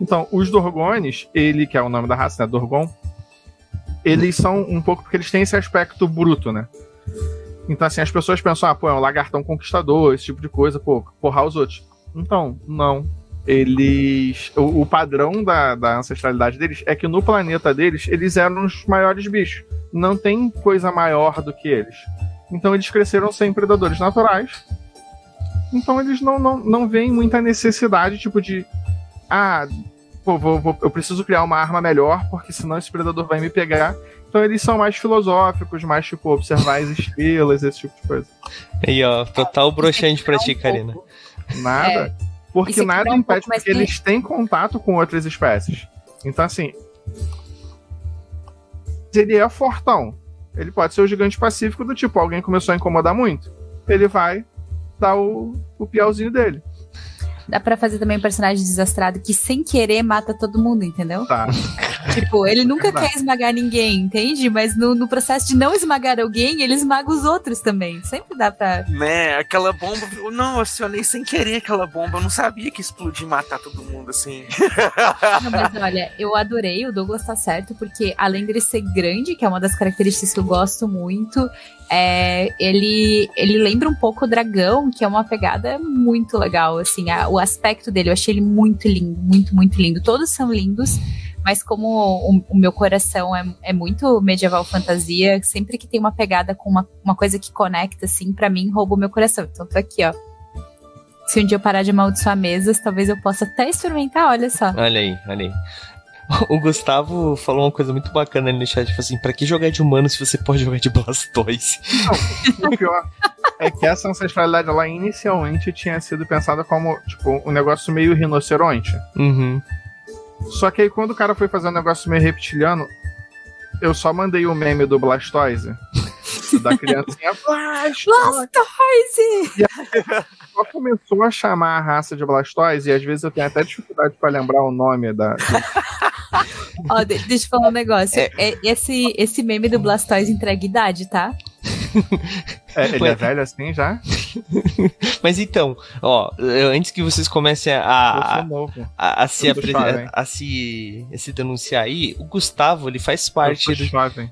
Então, os Dorgones, ele, que é o nome da raça, né, Dorgon, eles são um pouco, porque eles têm esse aspecto bruto, né? Então, assim, as pessoas pensam, ah, pô, é um lagartão conquistador, esse tipo de coisa, pô, porrar os outros. Então, não. Eles. O, o padrão da, da ancestralidade deles é que no planeta deles, eles eram os maiores bichos. Não tem coisa maior do que eles. Então, eles cresceram sem predadores naturais. Então, eles não, não, não veem muita necessidade, tipo, de. Ah, pô, vou, vou, eu preciso criar uma arma melhor, porque senão esse predador vai me pegar. Então eles são mais filosóficos, mais tipo, observar as estrelas, esse tipo de coisa. Aí, ó, total broxante pra ti, Karina. Nada. É. Porque nada um impede, porque de- eles têm contato com outras espécies. Então, assim. Ele é fortão. Ele pode ser o gigante pacífico do tipo, alguém começou a incomodar muito. Ele vai dar o, o piauzinho dele. Dá pra fazer também um personagem desastrado que sem querer mata todo mundo, entendeu? Tá. Tipo, ele nunca quer esmagar ninguém, entende? Mas no, no processo de não esmagar alguém, ele esmaga os outros também. Sempre dá pra. Né, aquela bomba. eu Não, acionei sem querer aquela bomba. Eu não sabia que explodir e matar todo mundo assim. Não, mas olha, eu adorei, o Douglas tá certo, porque além dele ser grande, que é uma das características que eu gosto muito, é, ele, ele lembra um pouco o dragão, que é uma pegada muito legal, assim, a- o aspecto dele, eu achei ele muito lindo, muito, muito lindo. Todos são lindos, mas como o, o meu coração é, é muito medieval fantasia, sempre que tem uma pegada com uma, uma coisa que conecta, assim, pra mim, rouba o meu coração. Então tô aqui, ó. Se um dia eu parar de amaldiçoar mesas, talvez eu possa até experimentar, olha só. Olha aí, olha aí. O Gustavo falou uma coisa muito bacana ali no chat, tipo assim, pra que jogar de humano se você pode jogar de Blastoise? O pior é que essa ancestralidade, ela inicialmente tinha sido pensada como, tipo, um negócio meio rinoceronte. Uhum. Só que aí quando o cara foi fazer um negócio meio reptiliano, eu só mandei o meme do Blastoise. da criancinha Blastoise! Blastoise! Só começou a chamar a raça de Blastoise e às vezes eu tenho até dificuldade pra lembrar o nome da. Ó, de- deixa eu falar um negócio. É, esse, esse meme do Blastoise entrega idade, tá? É, ele Ué. é velho assim já? Mas então, ó, antes que vocês comecem a, a, a, a se, a, se, a se denunciar aí, o Gustavo, ele faz parte do,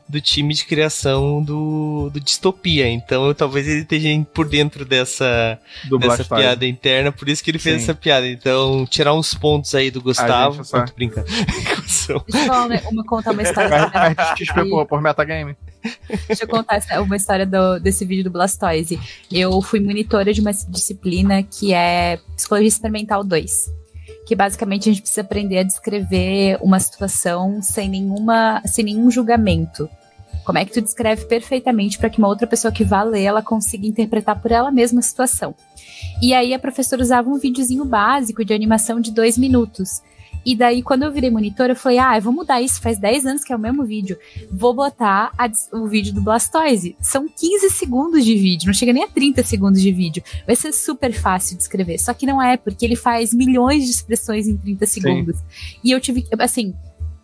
do time de criação do, do Distopia, então eu, talvez ele esteja por dentro dessa, Do dessa piada interna, por isso que ele fez Sim. essa piada. Então, tirar uns pontos aí do Gustavo. gente, só- tô brincando. Deixa eu falar uma, uma- contar uma história. Mas, mas por metagame. Deixa eu contar uma história do- desse vídeo do Blastoise. Eu fui monitora de uma disciplina que é Psicologia Experimental 2. Que basicamente a gente precisa aprender a descrever uma situação sem, nenhuma, sem nenhum julgamento. Como é que tu descreve perfeitamente para que uma outra pessoa que vá ler ela consiga interpretar por ela mesma a situação. E aí a professora usava um videozinho básico de animação de dois minutos. E daí, quando eu virei monitora, eu falei: ah, eu vou mudar isso, faz 10 anos que é o mesmo vídeo vou botar a o vídeo do Blastoise. São 15 segundos de vídeo, não chega nem a 30 segundos de vídeo. Vai ser super fácil de escrever. Só que não é, porque ele faz milhões de expressões em 30 segundos. E eu tive, assim,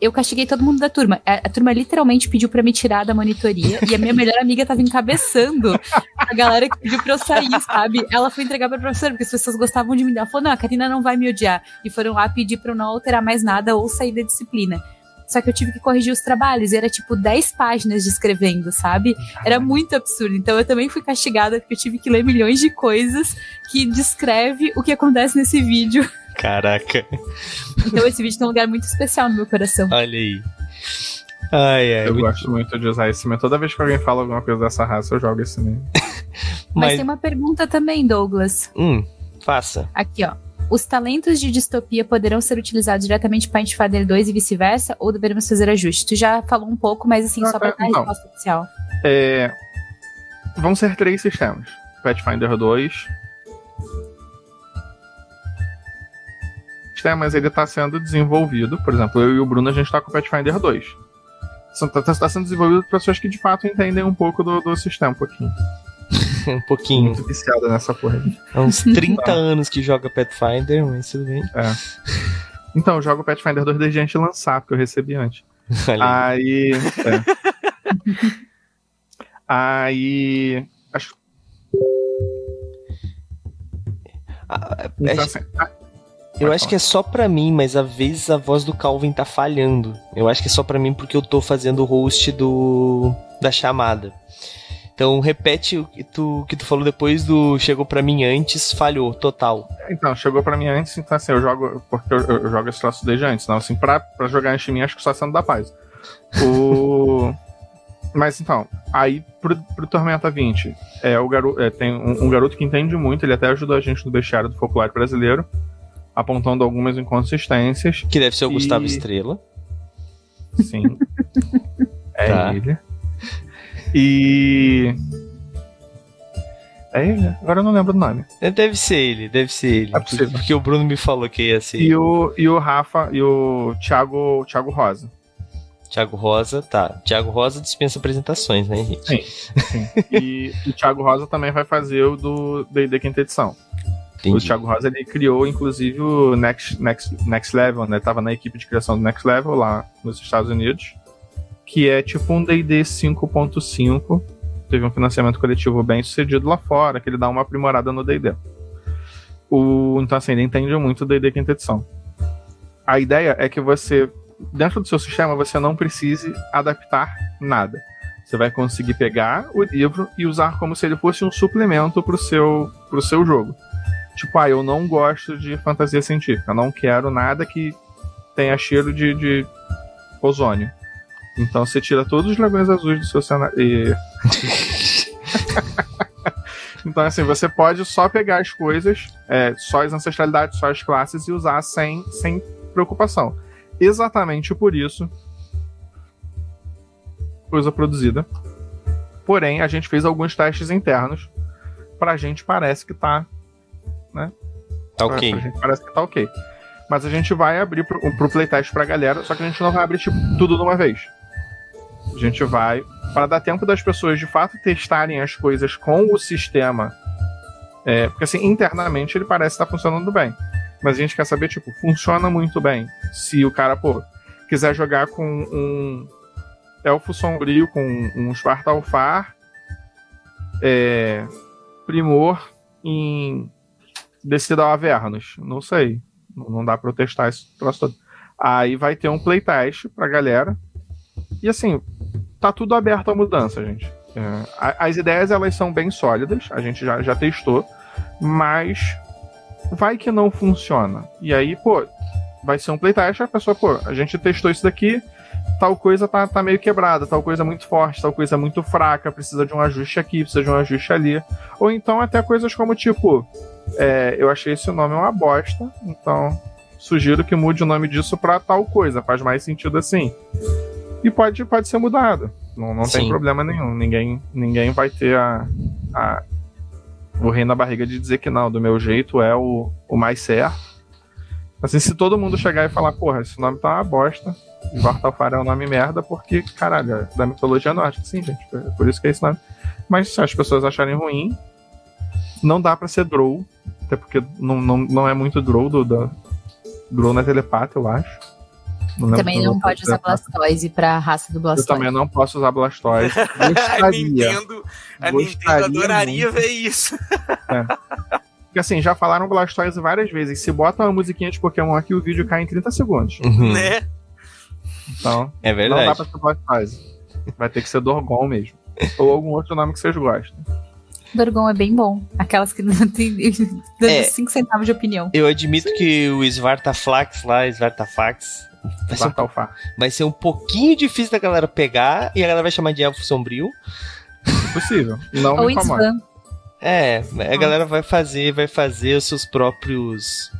eu castiguei todo mundo da turma. A, a turma literalmente pediu pra me tirar da monitoria e a minha melhor amiga tava encabeçando a galera que pediu pra eu sair, sabe? Ela foi entregar pra professora, porque as pessoas gostavam de mim. Ela falou: não, a Karina não vai me odiar. E foram lá pedir pra eu não alterar mais nada ou sair da disciplina. Só que eu tive que corrigir os trabalhos, e era tipo 10 páginas de escrevendo, sabe? Era muito absurdo. Então eu também fui castigada porque eu tive que ler milhões de coisas que descreve o que acontece nesse vídeo. Caraca, Então esse vídeo tem um lugar muito especial no meu coração. olha aí. Ai, ai, Eu muito- gosto muito de usar esse meme. Toda vez que alguém fala alguma coisa dessa raça, eu jogo esse meme. Mas, Mas, tem uma pergunta também, Douglas. hum, faça. Aqui, ó. Os talentos de distopia poderão ser utilizados diretamente para Pathfinder 2 e vice-versa, ou deveremos fazer ajustes? Tu já falou um pouco, mas assim, Ah, só para dar a não. resposta oficial. É, vão ser três sistemas: Pathfinder 2. Sistemas ele está sendo desenvolvido. Por exemplo, eu e o Bruno a gente está com o Pathfinder 2. Está sendo desenvolvido por pessoas que de fato entendem um pouco do, do sistema um pouquinho. Um pouquinho. Muito viciada nessa porra. Há uns 30 anos que joga Pathfinder, mas tudo bem. Então, eu jogo o Pathfinder 2 desde antes de lançar, porque eu recebi antes. Olha aí. Aí. é. Aí. Acho Ah, então, é- assim, ah, eu acho que é só pra mim, mas às vezes a voz do Calvin tá falhando. Eu acho que é só pra mim porque eu tô fazendo o host do da chamada. Então repete o que tu, que tu falou depois do chegou pra mim antes, falhou, total. Então, chegou pra mim antes, então assim, eu jogo. Porque eu, eu jogo esse troço desde antes. Não, assim, pra, pra jogar antes de mim, acho que só sendo da paz. O. Mas então, aí pro, pro Tormenta 20, é, o garo, é, tem um, um garoto que entende muito, ele até ajudou a gente no bestiário do folclore brasileiro, apontando algumas inconsistências. Que deve ser o E- Gustavo Estrela. Sim. é Tá. ele. E. É ele? Agora eu não lembro do nome. É, Deve ser ele, deve ser ele. É possível. porque o Bruno me falou que ia ser E o, e o Rafa e o Thiago, Thiago Rosa. Thiago Rosa, tá. Thiago Rosa dispensa apresentações, né, gente? Sim. Sim. E o Thiago Rosa também vai fazer o do D&D quinta edição. O Entendi. Thiago Rosa ele criou, inclusive, o Next, Next, Next Level, né? Tava na equipe de criação do Next Level lá nos Estados Unidos. Que é tipo um D&D 5.5. Teve um financiamento coletivo bem sucedido lá fora, que ele dá uma aprimorada no D&D. O, então, assim, ele entende muito o D&D quinta edição. A ideia é que você, dentro do seu sistema, você não precise adaptar nada. Você vai conseguir pegar o livro e usar como se ele fosse um suplemento pro seu, pro seu jogo. Tipo, ah, eu não gosto de fantasia científica, não quero nada que tenha cheiro de, de ozônio. Então você tira todos os dragões azuis do seu cenário. E... então, assim, você pode só pegar as coisas, é, só as ancestralidades, só as classes e usar sem, sem preocupação. Exatamente por isso. Coisa produzida. Porém, a gente fez alguns testes internos. Pra gente parece que tá Tá ok. Pra gente parece que tá ok. Mas a gente vai abrir pro, pro playtest pra galera, só que a gente não vai abrir tipo, tudo de uma vez. A gente vai, para dar tempo das pessoas de fato testarem as coisas com o sistema. É, porque assim, internamente ele parece estar funcionando bem. Mas a gente quer saber, tipo, funciona muito bem. Se o cara, pô, quiser jogar com um elfo sombrio, com um Svartalfar, é, primor em descida ao Avernus. Não sei. Não dá pra eu testar esse troço todo. Aí vai ter um playtest pra galera. E assim, tá tudo aberto à mudança, gente. É, as ideias elas são bem sólidas, a gente já, já testou, mas vai que não funciona. E aí, pô, vai ser um playtest, a pessoa, pô, a gente testou isso daqui, tal coisa tá, tá meio quebrada, tal coisa muito forte, tal coisa muito fraca, precisa de um ajuste aqui, precisa de um ajuste ali. Ou então até coisas como tipo, é, eu achei esse nome uma bosta, então sugiro que mude o nome disso pra tal coisa, faz mais sentido assim. E pode, pode ser mudado, não, não tem problema nenhum, ninguém, ninguém vai ter a, a, o rei na barriga de dizer que não, do meu jeito é o, o mais certo. Assim, se todo mundo chegar e falar, porra, esse nome tá uma bosta, Vartalfar é um nome merda, porque, caralho, é da mitologia nórdica, sim, gente, é por isso que é esse nome. Mas se as pessoas acharem ruim, não dá pra ser Drow, até porque não, não, não é muito Drow do, da. Drow não é telepata, eu acho. Não Também não é pode usar. Blastoise pra raça do Eu Blastoise. também não posso usar Blastoise. A Gostaria. Nintendo, a Nintendo adoraria muito. ver isso. Porque assim, já falaram Blastoise várias vezes. Se bota uma musiquinha de Pokémon aqui, o vídeo cai em 30 segundos. Uhum. Né? Então, É não dá verdade. pra ser Blastoise. Vai ter que ser Dorgon mesmo. Ou algum outro nome que vocês gostem. Dorgon é bem bom. Aquelas que não tem dando É. 5 centavos de opinião. Eu admito que o Svartaflax lá, Svartafax, vai ser, um, vai ser um pouquinho difícil da galera pegar e a galera vai chamar de Elfo Sombrio. Possível. Não Ou me incomoda. É, a galera vai fazer, vai fazer os seus próprios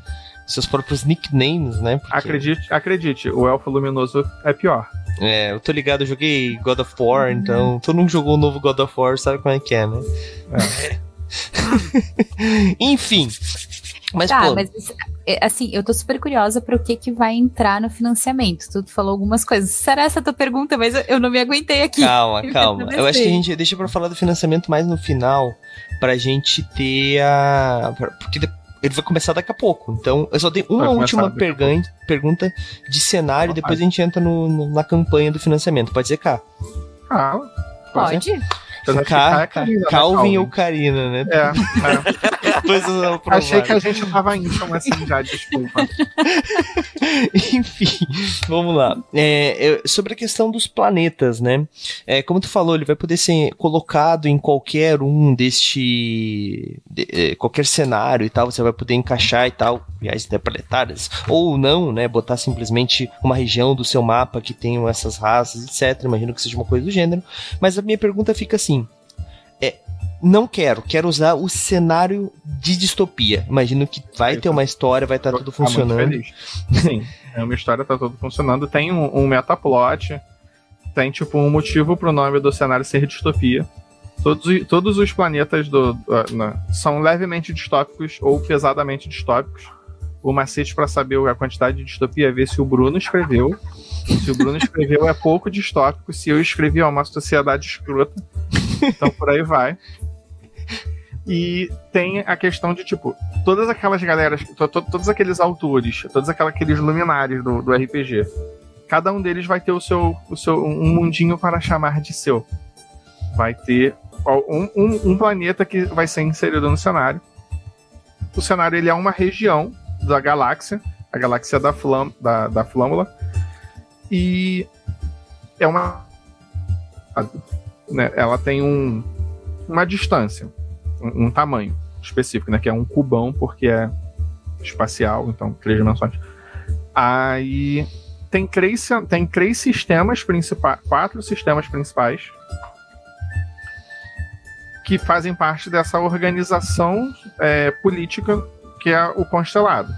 seus próprios nicknames, né? Porque, Acredite, acredite, o Elfo Luminoso é pior. É, eu tô ligado, eu joguei God of War, então todo mundo jogou o novo God of War sabe como é que é, né? Enfim. Mas, Tá, pô, mas é, assim, eu tô super curiosa para o que que vai entrar no financiamento. Tu falou algumas coisas. Será essa a tua pergunta? Mas eu, não me aguentei aqui. calma, calma. Eu acho que a gente deixa pra falar do financiamento mais no final, pra gente ter a. Porque de- ele vai começar daqui a pouco. Então, eu só tenho uma última pergan- pergunta de cenário, Vai. depois a gente entra no- no- na campanha do financiamento. Pode ser K. Ah, Pode? Apesar é Karina, né, Calvin ou Karina, né? É, é. Achei que a gente tava íntimo assim já, desculpa. Enfim, vamos lá. É, sobre a questão dos planetas, né? É, como tu falou, ele vai poder ser colocado em qualquer um deste. De, é, qualquer cenário e tal, você vai poder encaixar e tal, viagens interplanetárias. Ou não, né? Botar simplesmente uma região do seu mapa que tenham essas raças, etc. Imagino que seja uma coisa do gênero. Mas a minha pergunta fica assim: é, não quero, quero usar o cenário de distopia. Imagino que vai ter uma história, vai estar tá tudo funcionando. Sim, é uma história, tá tudo funcionando. Tem um, um metaplot, tem tipo um motivo pro nome do cenário ser distopia. Todos, todos os planetas do, uh, são levemente distópicos ou pesadamente distópicos. O macete para saber a quantidade de distopia é ver se o Bruno escreveu. Se o Bruno escreveu é pouco distópico, se eu escrevi é uma sociedade escrota. Então por aí vai. E tem a questão de, tipo, todas aquelas galeras, to, to, todos aqueles autores, todos aqueles luminares do, do RPG, cada um deles vai ter o seu, o seu um mundinho para chamar de seu. Vai ter um, um, um planeta que vai ser inserido no cenário. O cenário ele é uma região da galáxia, a galáxia da, flam, da, da Flâmula, e é uma. Né, ela tem um, uma distância um, um, tamanho específico, né? Que é um cubão, porque é espacial, então três dimensões. Aí tem três, tem três sistemas principais, quatro sistemas principais que fazem parte dessa organização é, política que é o constelado.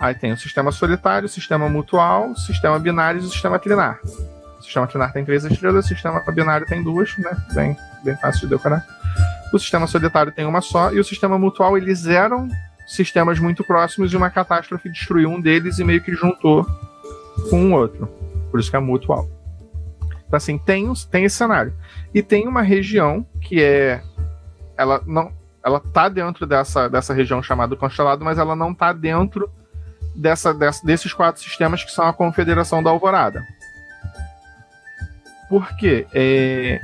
Aí tem o sistema solitário, o sistema mutual, o sistema binário e o sistema trinar. O sistema trinar tem três estrelas, o sistema binário tem duas, né? Bem, bem fácil de decorar. O sistema solitário tem uma só, e o sistema mutual, eles eram sistemas muito próximos e uma catástrofe destruiu um deles e meio que juntou com um outro. Por isso que é mutual. Então, assim, tem, tem esse cenário. E tem uma região que é. Ela não. Ela tá dentro dessa, dessa região chamada Constelado, mas ela não tá dentro dessa, dessa, desses quatro sistemas que são a Confederação da Alvorada. Por quê? É,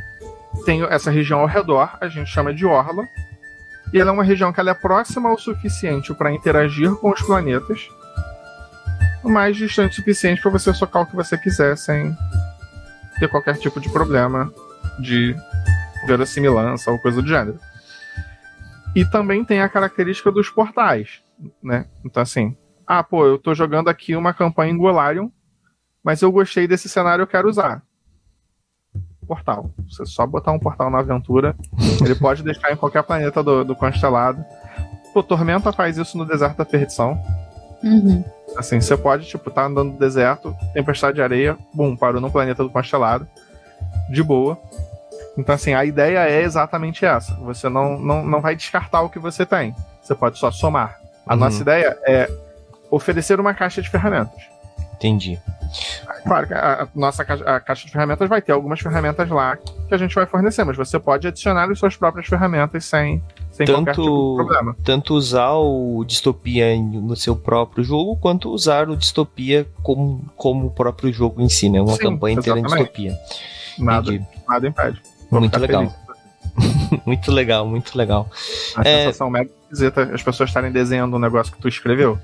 tem essa região ao redor, a gente chama de Orla. E ela é uma região que ela é próxima o suficiente para interagir com os planetas, mas distante o suficiente para você socar o que você quiser sem ter qualquer tipo de problema de verossimilhança ou coisa do gênero. E também tem a característica dos portais, né? Então assim, ah, pô, eu tô jogando aqui uma campanha em Golarion, mas eu gostei desse cenário, eu quero usar portal. Você só botar um portal na aventura, ele pode deixar em qualquer planeta do, do constelado. O Tormenta faz isso no deserto da perdição. Uhum. Assim, você pode, tipo, tá andando no deserto, tempestade de areia, bum, parou no planeta do constelado. De boa. Então, assim, a ideia é exatamente essa. Você não, não, não vai descartar o que você tem. Você pode só somar. A uhum. nossa ideia é oferecer uma caixa de ferramentas. Entendi. Claro que a, nossa caixa, a caixa de ferramentas vai ter algumas ferramentas lá que a gente vai fornecer, mas você pode adicionar as suas próprias ferramentas sem, sem tanto, qualquer tipo de problema. Tanto usar o Distopia no seu próprio jogo, quanto usar o Distopia como, como o próprio jogo em si, né? Uma Sim, campanha inteira em Distopia. Nada, nada impede. Muito legal. muito legal, muito legal. A é... sensação mega esquisita as pessoas estarem desenhando um negócio que tu escreveu.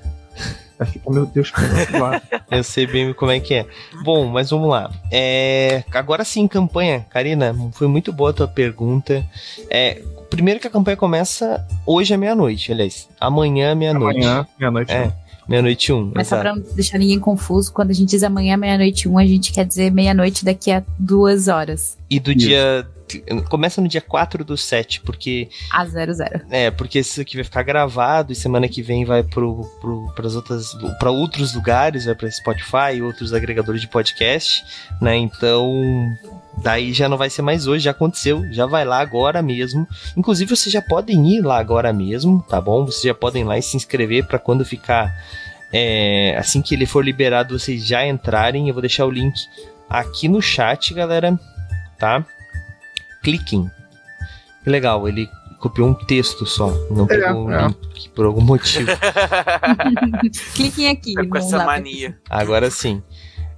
Aí fica, meu Deus, que Eu sei bem como é que é. Bom, mas vamos lá. É, agora sim, campanha. Karina, foi muito boa a tua pergunta. É, primeiro que a campanha começa hoje à meia-noite, aliás. Amanhã, meia-noite. Amanhã, meia-noite. É. Meia-noite um. Mas exato. só pra não deixar ninguém confuso, quando a gente diz amanhã, meia-noite um, a gente quer dizer meia-noite daqui a duas horas. E do Isso. dia Começa no dia 4 do 7, porque. A 00. É, porque isso aqui vai ficar gravado e semana que vem vai pro, pro, pras outras, para outros lugares, vai pra Spotify e outros agregadores de podcast, né? Então. Daí já não vai ser mais hoje, já aconteceu, já vai lá agora mesmo. Inclusive, vocês já podem ir lá agora mesmo, tá bom? Vocês já podem ir lá e se inscrever para quando ficar. É, assim que ele for liberado, vocês já entrarem. Eu vou deixar o link aqui no chat, galera, tá? Cliquem. Que legal, ele copiou um texto só, não é, pegou um é. link por algum motivo. cliquem aqui. Tá com essa mania. Agora sim.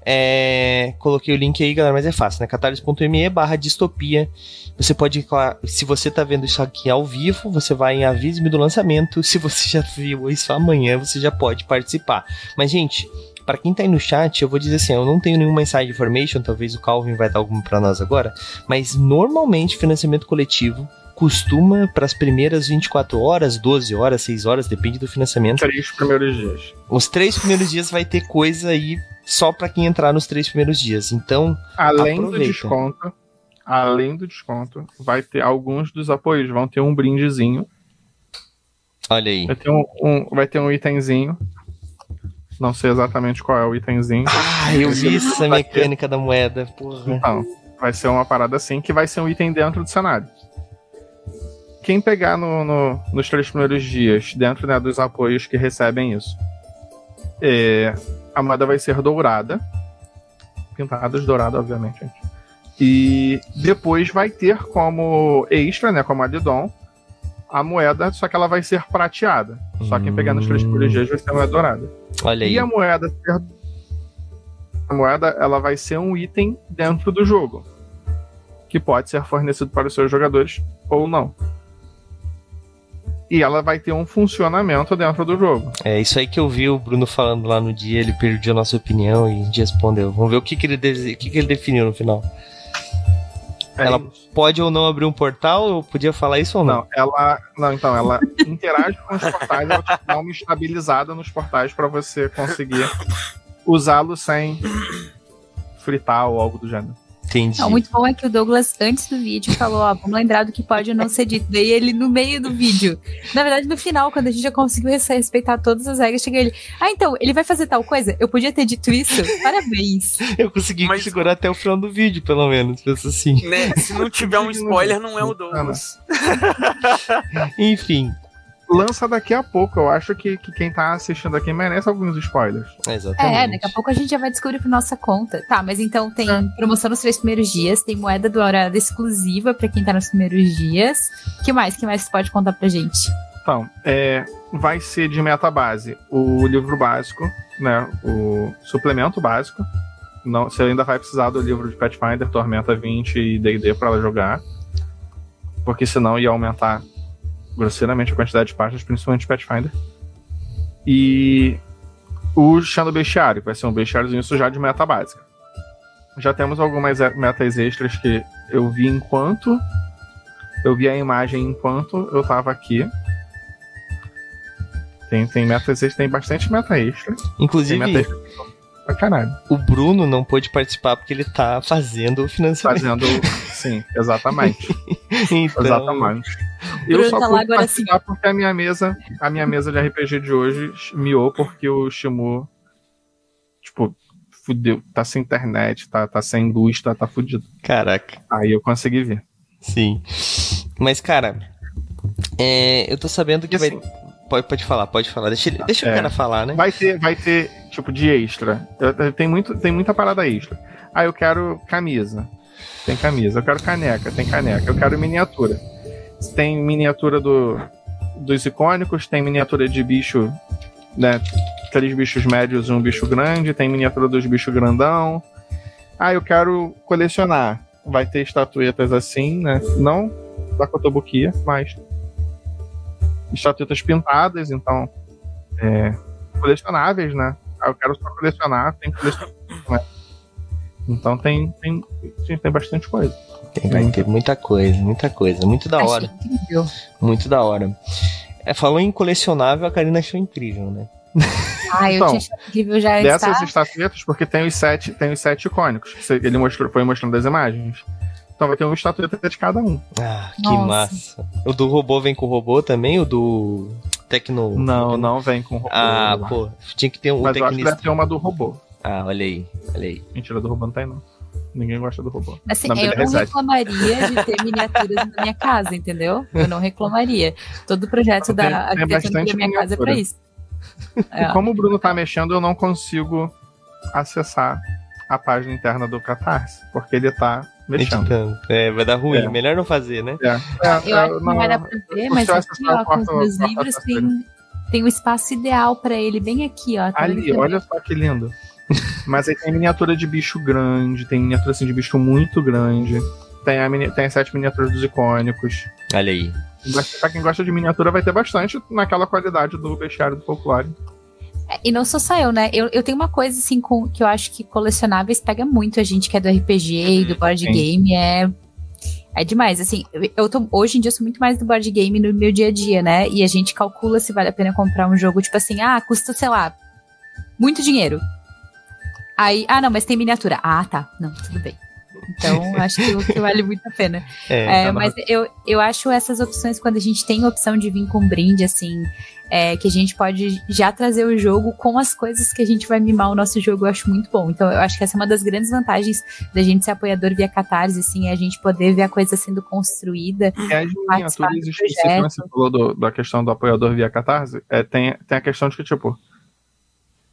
É, coloquei o link aí, galera, mas é fácil, né? catarse.me barra distopia. Você pode, se você tá vendo isso aqui ao vivo, você vai em avise-me do lançamento. Se você já viu isso amanhã, você já pode participar. Mas, gente, para quem tá aí no chat, eu vou dizer assim, eu não tenho nenhuma inside information, talvez o Calvin vai dar alguma para nós agora, mas normalmente financiamento coletivo costuma para as primeiras 24 horas, 12 horas, 6 horas, depende do financiamento. Três primeiros dias. Os três primeiros dias vai ter coisa aí só para quem entrar nos três primeiros dias. Então, além aproveita. do desconto, além do desconto, vai ter alguns dos apoios vão ter um brindezinho. Olha aí. Vai ter um, um vai ter um itemzinho. Não sei exatamente qual é o itemzinho. Ah, eu vi essa mecânica da moeda, porra. Então, vai ser uma parada assim que vai ser um item dentro do cenário. Quem pegar no, no, nos três primeiros dias, dentro né, dos apoios que recebem isso, é, a moeda vai ser dourada. Pintada de dourado, obviamente, gente. E depois vai ter como extra, né, como addon, a moeda, só que ela vai ser prateada. Só quem pegar nos três primeiros dias vai ser a moeda dourada. Olha aí. E a moeda ser... a moeda, ela vai ser um item dentro do jogo, que pode ser fornecido para os seus jogadores ou não e ela vai ter um funcionamento dentro do jogo. É isso aí que eu vi o Bruno falando lá no dia, ele perdeu a nossa opinião e respondeu. Vamos ver o que, que, ele, de... que, que ele definiu no final. É ela pode ou não abrir um portal? Eu podia falar isso ou não? Não, ela. Não, então, ela interage com os portais, ela te dá uma estabilizada nos portais para você conseguir usá-lo sem fritar ou algo do gênero. Entendi. Não, muito bom é que o Douglas, antes do vídeo, falou: ó, vamos lembrar do que pode ou não ser dito. Daí ele, no meio do vídeo, na verdade, no final, quando a gente já conseguiu respeitar todas as regras, chega ele: ah, então, ele vai fazer tal coisa? Eu podia ter dito isso? Parabéns. Eu consegui Mas... segurar até o final do vídeo, pelo menos. Penso assim. Né? Se não tiver um spoiler, não é o Douglas. Enfim, lança daqui a pouco. Eu acho que, que quem tá assistindo aqui merece alguns spoilers. Exatamente. É, daqui a pouco a gente já vai descobrir por nossa conta. Tá, mas então tem é. promoção nos três primeiros dias, tem moeda dourada exclusiva para quem tá nos primeiros dias. que mais? que mais você pode contar pra gente? Então, é, vai ser de meta base o livro básico, né? O suplemento básico. Não, você ainda vai precisar do livro de Pathfinder, Tormenta 20 e D&D para jogar. Porque senão ia aumentar grosseiramente a quantidade de páginas, principalmente Pathfinder. E o Chão do Bestiário, que vai ser um bestiáriozinho já de meta básica. Já temos algumas metas extras que eu vi enquanto. Eu vi a imagem enquanto eu tava aqui. Tem, tem metas extras, tem bastante meta extra. Inclusive, meta extra pra caralho. O Bruno não pôde participar porque ele tá fazendo o financiamento. Fazendo, sim, exatamente. então... Exatamente. Eu Bruno só tá pude participar porque a minha mesa, a minha mesa de RPG de hoje miou porque o Shimu, tipo, fudeu, tá sem internet, tá, tá sem luz, tá, tá fudido. Caraca. Aí eu consegui ver. Sim. Mas, cara, é, eu tô sabendo que e vai. Assim, pode, pode falar, pode falar. Deixa, deixa é, o cara falar, né? Vai ter, vai ter tipo de extra. Tem, muito, tem muita parada extra. Ah, eu quero camisa. Tem camisa. Eu quero caneca. Tem caneca. Eu quero miniatura. Tem miniatura do, dos icônicos. Tem miniatura de bicho, né? Três bichos médios e um bicho grande. Tem miniatura dos bichos grandão. Ah, eu quero colecionar. Vai ter estatuetas assim, né? Não da Cotobuquia, mas estatuetas pintadas, então é, colecionáveis, né? Ah, eu quero só colecionar, tem que colecionar. Né? Então tem, tem, tem bastante coisa. Tem, vai ter muita coisa, muita coisa. Muito da hora. Muito da hora. É, falou em colecionável, a Karina achou incrível, né? Ah, eu então, tinha incrível já Dessas está... estatuetas, porque tem os sete, tem os sete icônicos. Ele mostrou, foi mostrando as imagens. Então vai ter uma estatueta de cada um. Ah, que Nossa. massa. O do robô vem com o robô também? O do Tecno. Não, não vem com robô. Ah, pô. Tinha que ter um Mas tecnista. eu acho que deve ter uma do robô. Ah, olha aí, olha aí. Mentira, do robô não tem, não. Ninguém gosta do robô. Assim, eu não reset. reclamaria de ter miniaturas na minha casa, entendeu? Eu não reclamaria. Todo o projeto tem, da arquitetura da minha casa é pra isso. É. Como o Bruno tá mexendo, eu não consigo acessar a página interna do Catarse, porque ele tá mexendo. É, vai dar ruim. É. Melhor não fazer, né? É. É, eu acho que não vai dar pra ver, mas aqui, ó, com os meus livros tem, tem um espaço ideal para ele, bem aqui, ó. Tá Ali, olha só que lindo. Mas aí tem miniatura de bicho grande, tem miniatura assim de bicho muito grande. Tem, a mini, tem as sete miniaturas dos icônicos. Olha aí. Pra quem gosta de miniatura, vai ter bastante naquela qualidade do bestiário do folclore. E não sou só eu, né? Eu, eu tenho uma coisa assim com, que eu acho que colecionáveis pega muito a gente que é do RPG e do board Sim. game. É, é demais. Assim, eu tô, hoje em dia eu sou muito mais do board game no meu dia a dia, né? E a gente calcula se vale a pena comprar um jogo, tipo assim, ah, custa, sei lá, muito dinheiro. Aí, ah, não, mas tem miniatura. Ah, tá. Não, tudo bem. Então, acho que, que, vale muito a pena. É, é, mas eu, eu acho essas opções, quando a gente tem a opção de vir com um brinde, assim, é, que a gente pode já trazer o jogo com as coisas que a gente vai mimar o nosso jogo, eu acho muito bom. Então, eu acho que essa é uma das grandes vantagens da gente ser apoiador via Catarse, assim, é a gente poder ver a coisa sendo construída. E as miniaturas específicas, você falou do, da questão do apoiador via Catarse, é, tem, tem a questão de que, tipo,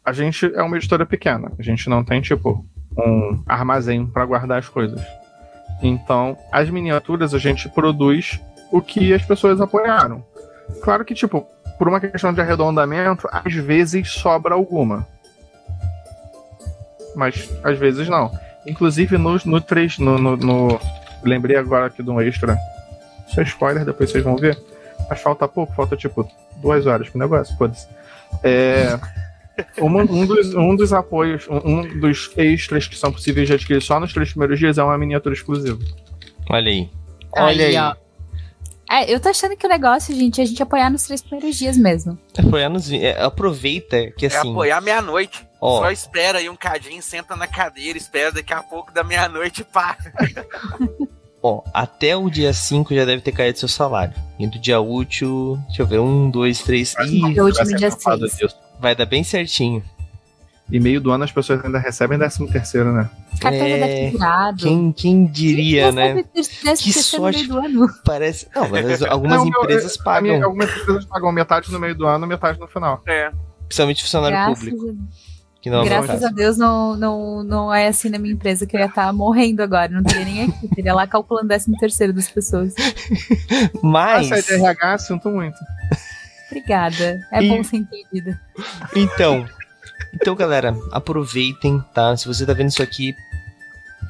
a gente é uma editora pequena, a gente não tem, tipo, um armazém para guardar as coisas. Então, as miniaturas a gente produz o que as pessoas apoiaram. Claro que, tipo, por uma questão de arredondamento, às vezes sobra alguma. Mas às vezes não. Inclusive no, no 3, no, no, no, Lembrei agora aqui de um extra. Isso é spoiler, depois vocês vão ver. Mas falta pouco, falta tipo duas horas pro negócio, foda-se. É. Um, um, dos, um dos apoios, um, um, dos extras que são possíveis de adquirir só nos três primeiros dias é uma miniatura exclusiva. Olha aí. Olha aí. aí. É, eu tô achando que o negócio, gente, é a gente apoiar nos três primeiros dias mesmo. Apoiar nos. É, aproveita que é assim. É apoiar meia-noite. Só espera aí um cadinho, senta na cadeira, espera daqui a pouco da meia-noite para. Ó, até o dia 5 já deve ter caído seu salário. E do dia útil, deixa eu ver, um, dois, três. Ih, último dia 6. Vai dar bem certinho. E meio do ano as pessoas ainda recebem 13 terceiro, né? é, quem, quem diria, né? Que sorte. Parece. Não, mas algumas não, empresas meu, pagam. Minha, algumas empresas pagam metade no meio do ano, metade no final. É. Principalmente funcionário Graças público. Que não é Graças a Deus não, não, não é assim na minha empresa que eu ia estar tá morrendo agora. Não teria nem aqui. Teria lá calculando 13 terceiro das pessoas. Mas. Essa é de RH, sinto muito. Obrigada. É e... bom ser entendida. Então, então, galera, aproveitem, tá? Se você tá vendo isso aqui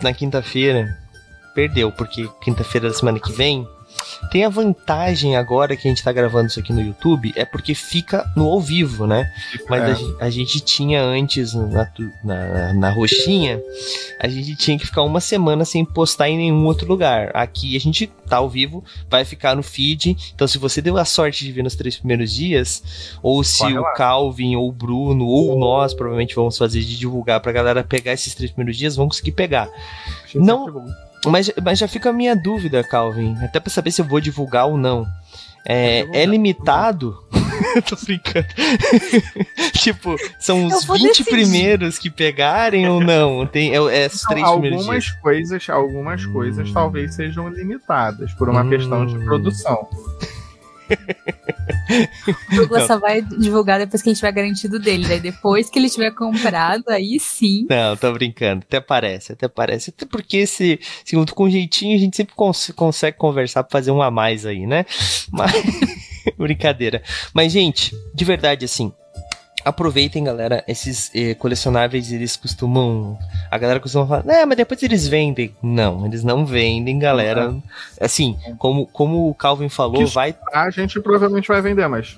na quinta-feira, perdeu, porque quinta-feira da semana que vem tem a vantagem agora que a gente tá gravando isso aqui no YouTube, é porque fica no ao vivo, né? Mas é. a, a, gente tinha antes na, na, na, roxinha, a gente tinha que ficar uma semana sem postar em nenhum outro lugar. Aqui a gente tá ao vivo, vai ficar no feed. Então, se você deu a sorte de ver nos três primeiros dias, ou se Corre o lá. Calvin, ou o Bruno, ou nós provavelmente vamos fazer de divulgar pra galera pegar esses três primeiros dias, vão conseguir pegar. Não. Mas, mas já fica a minha dúvida, Calvin. Até pra saber se eu vou divulgar ou não. É, é limitado? Tô brincando. tipo, são os 20 decidir. primeiros que pegarem ou não? Tem, é, é os três algumas primeiros coisas, Algumas hum. coisas talvez sejam limitadas por uma hum. questão de hum. produção. O Douglas só vai divulgar depois que a gente tiver garantido dele. Daí depois que ele tiver comprado, aí sim. Não, tô brincando. Até parece, até parece. Até porque se, segundo com jeitinho, a gente sempre cons consegue conversar pra fazer um a mais aí, né? Mas. Brincadeira. Mas, gente, de verdade, assim, aproveitem, galera. Esses eh, colecionáveis, eles costumam. A galera costuma falar, né, mas depois eles vendem. Não, eles não vendem, galera. Uhum. Assim, como, como o Calvin falou, que vai. A gente provavelmente vai vender, mas.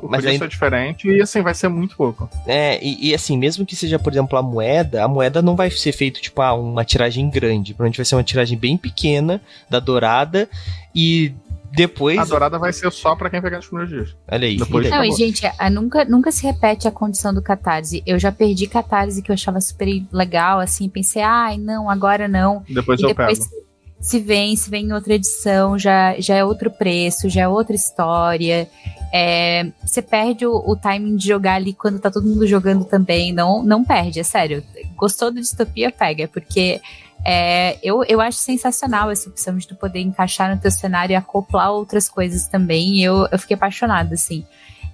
O mas preço ainda... é diferente e assim, vai ser muito pouco. É, e, e, assim, mesmo que seja, por exemplo, a moeda, a moeda não vai ser feito, tipo, ah, uma tiragem grande. Provavelmente vai ser uma tiragem bem pequena da dourada. E depois. A dourada vai ser só para quem pegar nos primeiros dias. Olha aí. Depois não, e gente, a, nunca, nunca se repete a condição do catarse. Eu já perdi catarse que eu achava super legal, assim, pensei, ai, não, agora não. Depois e eu depois pego. Se vem, se vem em outra edição, já, já é outro preço, já é outra história. É, você perde o, o, timing de jogar ali quando tá todo mundo jogando também. Não, não perde, é sério. Gostou do Distopia, pega, porque é, eu, eu acho sensacional essa opção de tu poder encaixar no teu cenário e acoplar outras coisas também. Eu, eu fiquei apaixonada, assim.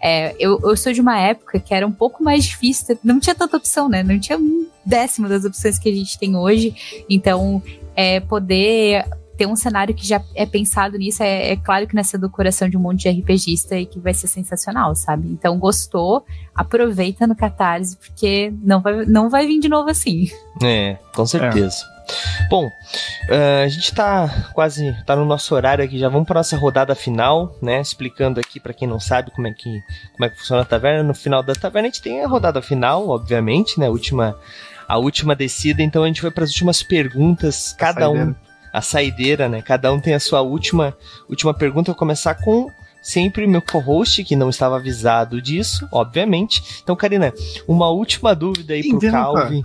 É, eu, eu sou de uma época que era um pouco mais difícil, não tinha tanta opção, né? Não tinha um décimo das opções que a gente tem hoje. Então, é, poder ter um cenário que já é pensado nisso, é, é claro que nessa do coração de um monte de RPGista e que vai ser sensacional, sabe? Então, gostou, aproveita no Catarse, porque não vai, não vai vir de novo assim. É, com certeza. Bom, uh, a gente tá quase tá no nosso horário aqui, já vamos para nossa rodada final, né? Explicando aqui para quem não sabe como é que como é que funciona a taverna. No final da taverna a gente tem a rodada final, obviamente, né? A última a última descida, então a gente vai para as últimas perguntas, cada um a saideira, né? Cada um tem a sua última última pergunta. Eu vou começar com sempre meu co-host, que não estava avisado disso, obviamente. Então, Karina, uma última dúvida aí Inventa. pro Calvin.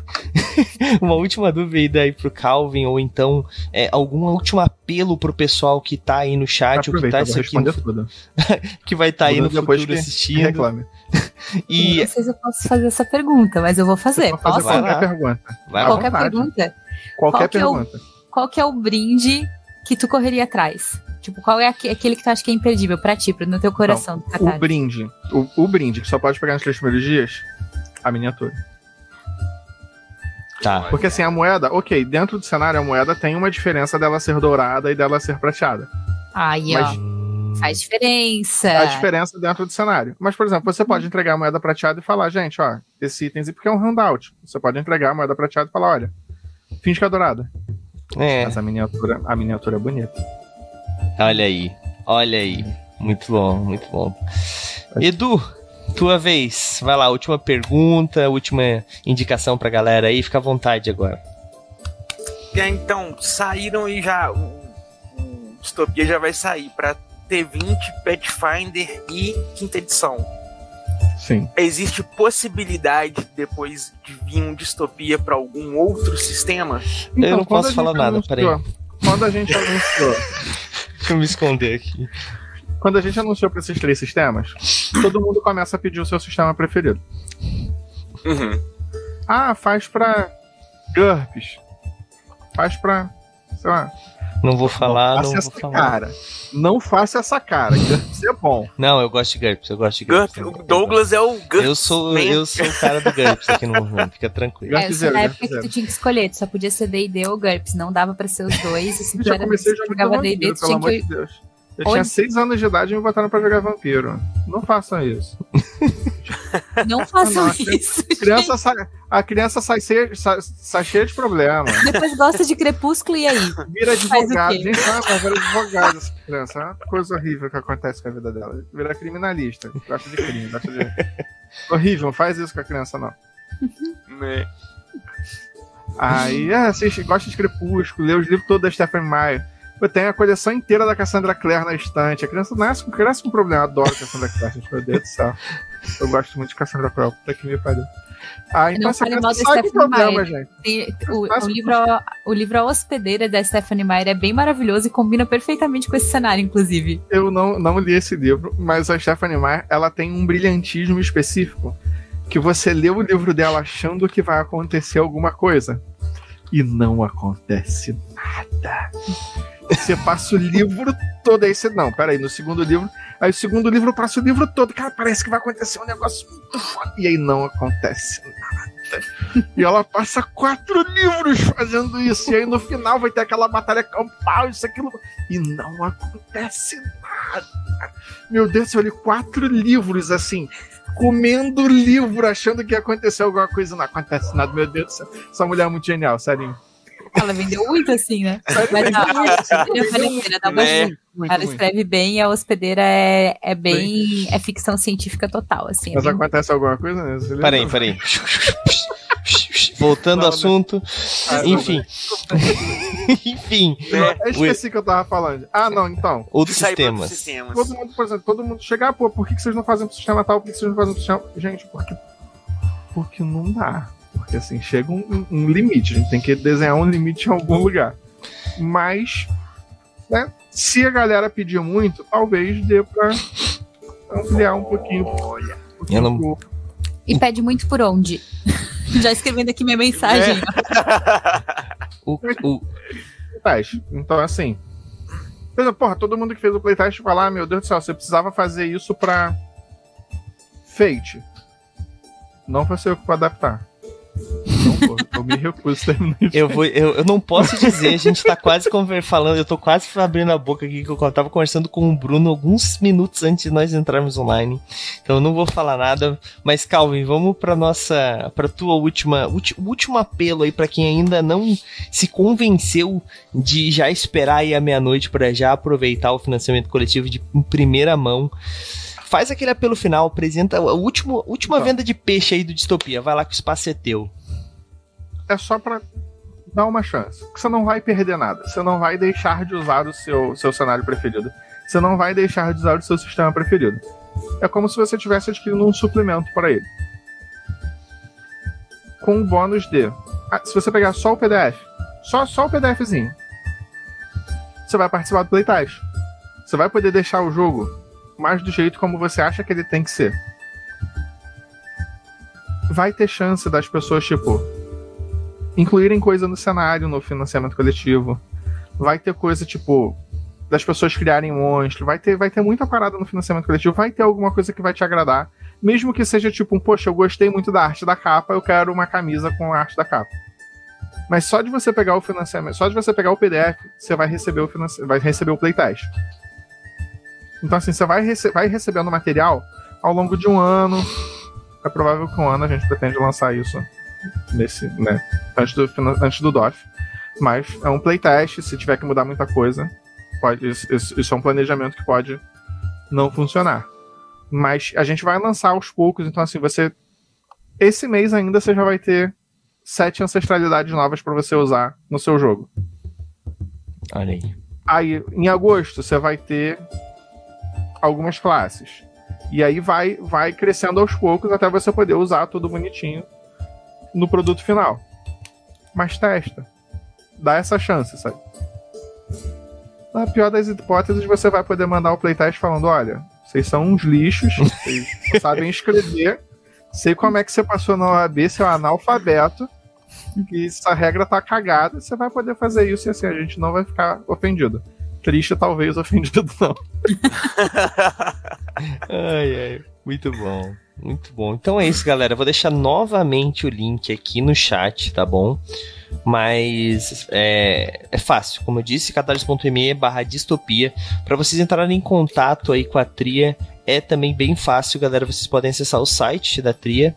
uma última dúvida aí pro Calvin, ou então é, algum último apelo pro pessoal que tá aí no chat, ou que tá isso aqui no... que vai estar tá aí no futuro assistindo. Reclame. e... Não sei se eu posso fazer essa pergunta, mas eu vou fazer. Você fazer qualquer pergunta. Vai qualquer pergunta? Qualquer pergunta. É o, qual que é o brinde que tu correria atrás? Tipo, qual é aquele que tu acha que é imperdível pra ti, no teu coração? Não, o brinde. O, o, brinde, que só pode pegar nos três primeiros dias, a miniatura. Tá. Porque assim, a moeda, ok, dentro do cenário a moeda tem uma diferença dela ser dourada e dela ser prateada. Aí, Mas, ó. Faz diferença. Faz diferença dentro do cenário. Mas, por exemplo, você pode entregar a moeda prateada e falar, gente, ó, esse item, porque é um handout. Você pode entregar a moeda prateada e falar, olha, finge que é dourada. É. Mas a miniatura, a miniatura é bonita. Olha aí, olha aí. Muito bom, muito bom. Edu, tua vez. Vai lá, última pergunta, última indicação pra galera aí. Fica à vontade agora. É, então, saíram e já. O, o Distopia já vai sair pra T20, Pathfinder e quinta edição. Sim. Existe possibilidade depois de vir um Distopia para algum outro sistema? Então, Eu não posso falar nada, peraí. Quando a gente anunciou Deixa eu me esconder aqui. Quando a gente anunciou para esses três sistemas, todo mundo começa a pedir o seu sistema preferido. Uhum. Ah, faz pra GURPS. Faz pra. sei lá. Não vou falar, não, não vou falar. Cara. Não faça essa cara. GURPS é bom. Não, eu gosto de GURPS, eu gosto de GURPS. GURPS o Douglas é o GURPS. Eu sou, eu sou o cara do GURPS aqui no movimento, fica tranquilo. É, essa é a época que tu tinha que escolher, tu só podia ser D&D ou GURPS, não dava pra ser os dois. E se já comecei já jogava D&D, tu tinha que... De Deus. Eu Onde? tinha seis anos de idade e me botaram pra jogar vampiro. Não façam isso. Não façam isso. Criança sai, a criança sai, cheia, sai, sai cheia de problema. Depois gosta de crepúsculo e aí? Vira advogado. Nem sabe, vira advogado essa criança. É uma coisa horrível que acontece com a vida dela. Vira criminalista. Gosta de crime. Gosta de... horrível, não faz isso com a criança, não. Né? Aí, é, assiste, gosta de crepúsculo, lê os livros todos da Stephanie Meyer. Eu tenho a coleção inteira da Cassandra Clare na estante. A criança nasce, cresce com problema. Eu adoro Cassandra Clare. Meu Deus do céu. Eu gosto muito de Cassandra Clare. Puta que me pariu. Ah, então essa criança sai com problema, gente. Tem, o, o, livro, o livro A Hospedeira da Stephanie Meyer é bem maravilhoso e combina perfeitamente com esse cenário, inclusive. Eu não, não li esse livro, mas a Stephanie Meyer, ela tem um brilhantismo específico que você lê o livro dela achando que vai acontecer alguma coisa. E não acontece nada. Você passa o livro todo, aí você. Não, peraí, no segundo livro. Aí o segundo livro passa o livro todo. Cara, parece que vai acontecer um negócio muito foda. E aí não acontece nada. E ela passa quatro livros fazendo isso. E aí no final vai ter aquela batalha campal, isso, aquilo. E não acontece nada. Meu Deus, eu li quatro livros assim comendo livro, achando que ia acontecer alguma coisa. Não acontece nada, meu Deus. Essa mulher é muito genial, sério. Ela vendeu muito assim, né? Mas a hospedeira dá uma Ela escreve bem e a hospedeira é, é bem. é ficção científica total, assim. É Mas bem... acontece alguma coisa, né? Peraí, peraí. Voltando ao assunto. Ah, enfim. enfim. É, eu esqueci o... que eu tava falando. Ah, não, então. Outros sistemas. sistemas. Todo mundo, por exemplo, todo mundo chegar, pô, por que, que vocês não fazem pro sistema tal? Por que, que vocês não fazem pro sistema. Gente, porque. Porque não dá. Porque assim, chega um, um, limite, a gente tem que desenhar um limite em algum lugar. Mas, né, se a galera pedir muito, talvez dê pra ampliar um pouquinho. Olha. Um não... E pede muito por onde? Já escrevendo aqui minha mensagem. É. o, o... Então, assim. Por exemplo, porra, todo mundo que fez o playtest fala: ah, meu Deus do céu, você precisava fazer isso pra Fate. Não vai ser eu que vou adaptar. Não. Eu me recuso a terminar. Eu, vou, eu, eu não posso dizer, a gente tá quase falando, eu tô quase abrindo a boca aqui que eu tava conversando com o Bruno alguns minutos antes de nós entrarmos online. Então eu não vou falar nada, mas Calvin, vamos pra nossa, pra tua última, ulti- último apelo aí pra quem ainda não se convenceu de já esperar aí a meia-noite pra já aproveitar o financiamento coletivo de em primeira mão. Faz aquele apelo final, apresenta a última, última Então. venda de peixe aí do Distopia. Vai lá que o espaço é teu. É só pra dar uma chance. Você não vai perder nada. Você não vai deixar de usar o seu, seu cenário preferido. Você não vai deixar de usar o seu sistema preferido. É como se você tivesse adquirindo um suplemento para ele. Com o bônus de. ah, se você pegar só o PDF, só, só o PDFzinho, você vai participar do playtest. Você vai poder deixar o jogo mais do jeito como você acha que ele tem que ser. Vai ter chance das pessoas, tipo, incluírem coisa no cenário, no financiamento coletivo. Vai ter coisa, tipo, das pessoas criarem monstro. Vai ter, vai ter muita parada no financiamento coletivo. Vai ter alguma coisa que vai te agradar. Mesmo que seja tipo um, poxa, eu gostei muito da arte da capa, eu quero uma camisa com a arte da capa. Mas só de você pegar o financiamento, só de você pegar o PDF, você vai receber o, vai receber o playtest. Então, assim, você vai, rece... vai recebendo material ao longo de um ano. É provável que um ano a gente pretende lançar isso nesse, né, antes do, antes do DOF. Mas é um playtest, se tiver que mudar muita coisa, pode, isso, isso- isso é um planejamento que pode não funcionar. Mas a gente vai lançar aos poucos, então assim, você. Esse mês ainda você já vai ter sete ancestralidades novas para você usar no seu jogo. Olha aí. Aí, em agosto, você vai ter algumas classes. E aí vai, vai crescendo aos poucos até você poder usar tudo bonitinho no produto final. Mas testa. Dá essa chance, sabe? Na pior das hipóteses, você vai poder mandar o playtest falando: olha, vocês são uns lixos, vocês não sabem escrever, sei como é que você passou na OAB, seu analfabeto, que essa regra tá cagada, você vai poder fazer isso e assim a gente não vai ficar ofendido. Triste, talvez, ofendido não. Ai, ai. Muito bom. Muito bom. Então é isso, galera. Vou deixar novamente o link aqui no chat, tá bom? Mas é, é fácil. Como eu disse, catarse.me barra distopia. Para vocês entrarem em contato aí com a Tria, é também bem fácil, galera. Vocês podem acessar o site da Tria,